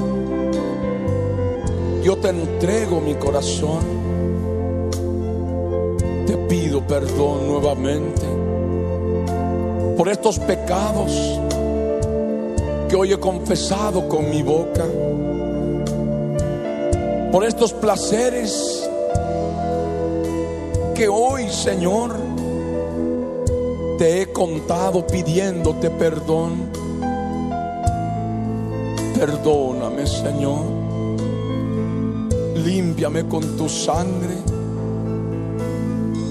yo te entrego mi corazón. Te pido perdón nuevamente por estos pecados que hoy he confesado con mi boca, por estos placeres que hoy, Señor, te he contado pidiéndote perdón. Perdóname, Señor. Límpiame con tu sangre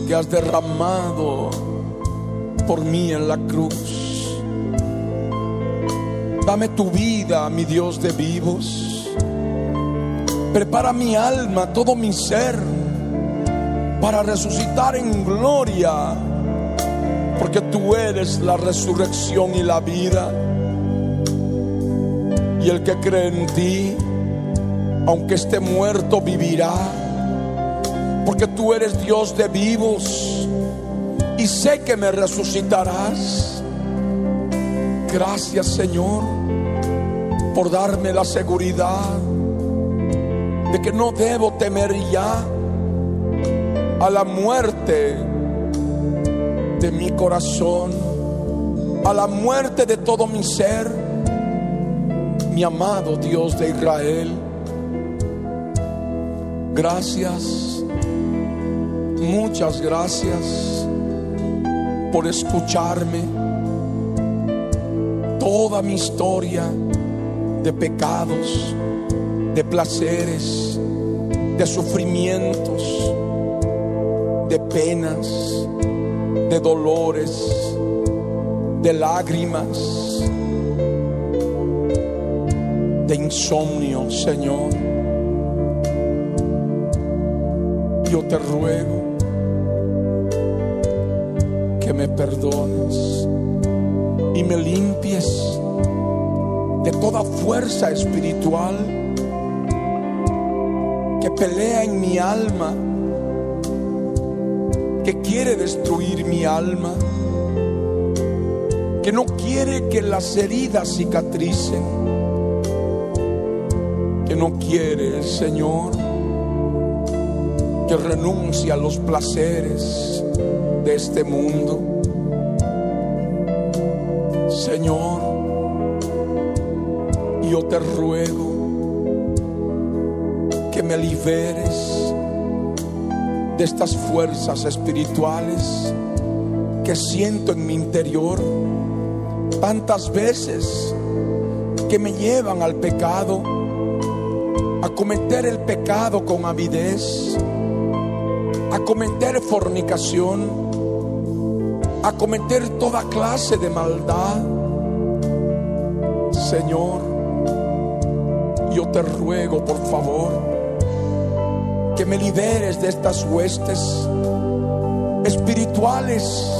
que has derramado por mí en la cruz. Dame tu vida, mi Dios de vivos. Prepara mi alma, todo mi ser, para resucitar en gloria, porque tú eres la resurrección y la vida. Y el que cree en ti, aunque esté muerto, vivirá, porque tú eres Dios de vivos y sé que me resucitarás. Gracias Señor por darme la seguridad de que no debo temer ya a la muerte de mi corazón, a la muerte de todo mi ser, mi amado Dios de Israel. Gracias, muchas gracias por escucharme toda mi historia de pecados, de placeres, de sufrimientos, de penas, de dolores, de lágrimas, de insomnio, Señor. Yo te ruego que me perdones y me limpies de toda fuerza espiritual que pelea en mi alma, que quiere destruir mi alma, que no quiere que las heridas cicatricen, que no quiere, Señor, que renuncie a los placeres de este mundo. Señor, yo te ruego que me liberes de estas fuerzas espirituales que siento en mi interior tantas veces que me llevan al pecado, a cometer el pecado con avidez, cometer fornicación a cometer toda clase de maldad. Señor, yo te ruego, por favor, que me liberes de estas huestes espirituales.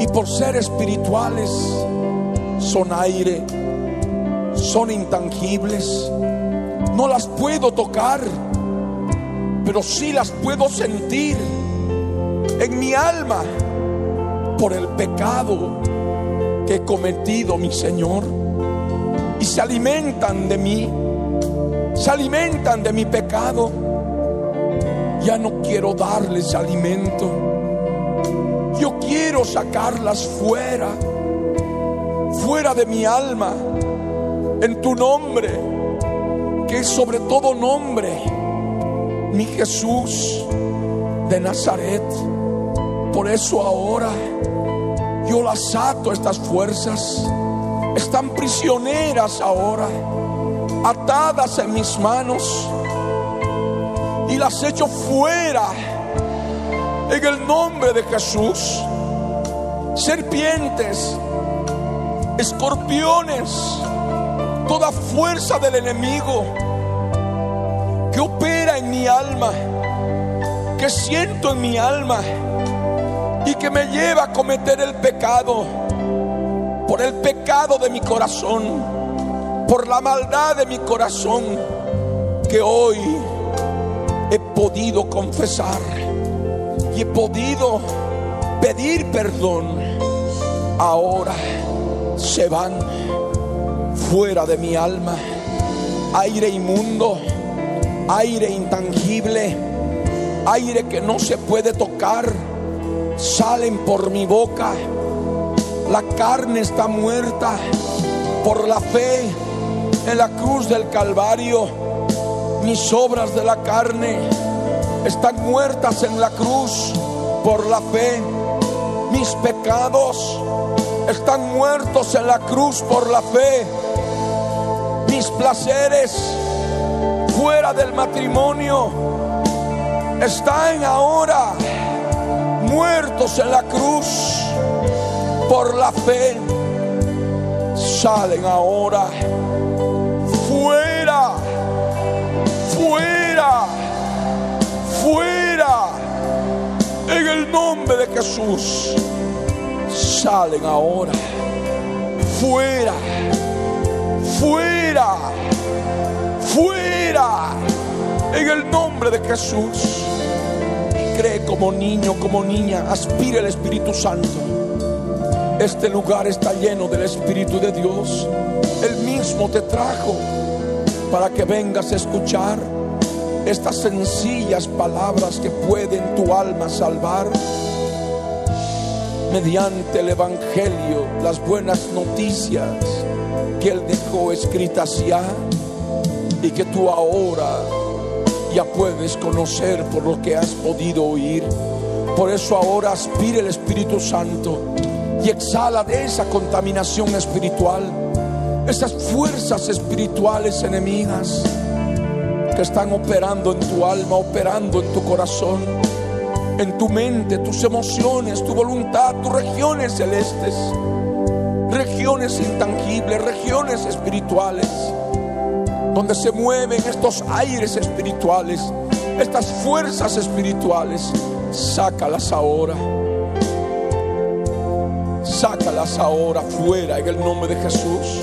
Y por ser espirituales, son aire, son intangibles. No las puedo tocar, pero sí las puedo sentir en mi alma por el pecado que he cometido, mi Señor. Y se alimentan de mí, se alimentan de mi pecado. Ya no quiero darles alimento. Yo quiero sacarlas fuera, fuera de mi alma, en tu nombre, que es sobre todo nombre, mi Jesús de Nazaret. Por eso ahora yo las ato estas fuerzas. Están prisioneras ahora, atadas en mis manos. Y las echo fuera en el nombre de Jesús. Serpientes, escorpiones, toda fuerza del enemigo que opera mi alma, que siento en mi alma y que me lleva a cometer el pecado por el pecado de mi corazón, por la maldad de mi corazón que hoy he podido confesar y he podido pedir perdón. Ahora se van fuera de mi alma aire inmundo, aire intangible, aire que no se puede tocar, salen por mi boca. La carne está muerta por la fe en la cruz del Calvario mis obras de la carne están muertas en la cruz por la fe. Mis pecados están muertos en la cruz por la fe. Mis placeres fuera del matrimonio están ahora muertos en la cruz por la fe. Salen ahora fuera fuera, fuera, en el nombre de Jesús. Salen ahora, fuera, fuera, en el nombre de Jesús. Cree como niño, como niña, aspire el Espíritu Santo. Este lugar está lleno del Espíritu de Dios. Él mismo te trajo para que vengas a escuchar estas sencillas palabras que pueden tu alma salvar. Mediante el Evangelio, las buenas noticias que Él dejó escritas ya y que tú ahora ya puedes conocer por lo que has podido oír. Por eso ahora aspire el Espíritu Santo y exhala de esa contaminación espiritual esas fuerzas espirituales enemigas que están operando en tu alma, operando en tu corazón, en tu mente, tus emociones, tu voluntad, tus regiones celestes, regiones intangibles, regiones espirituales, donde se mueven estos aires espirituales, estas fuerzas espirituales, sácalas ahora. Sácalas ahora fuera en el nombre de Jesús.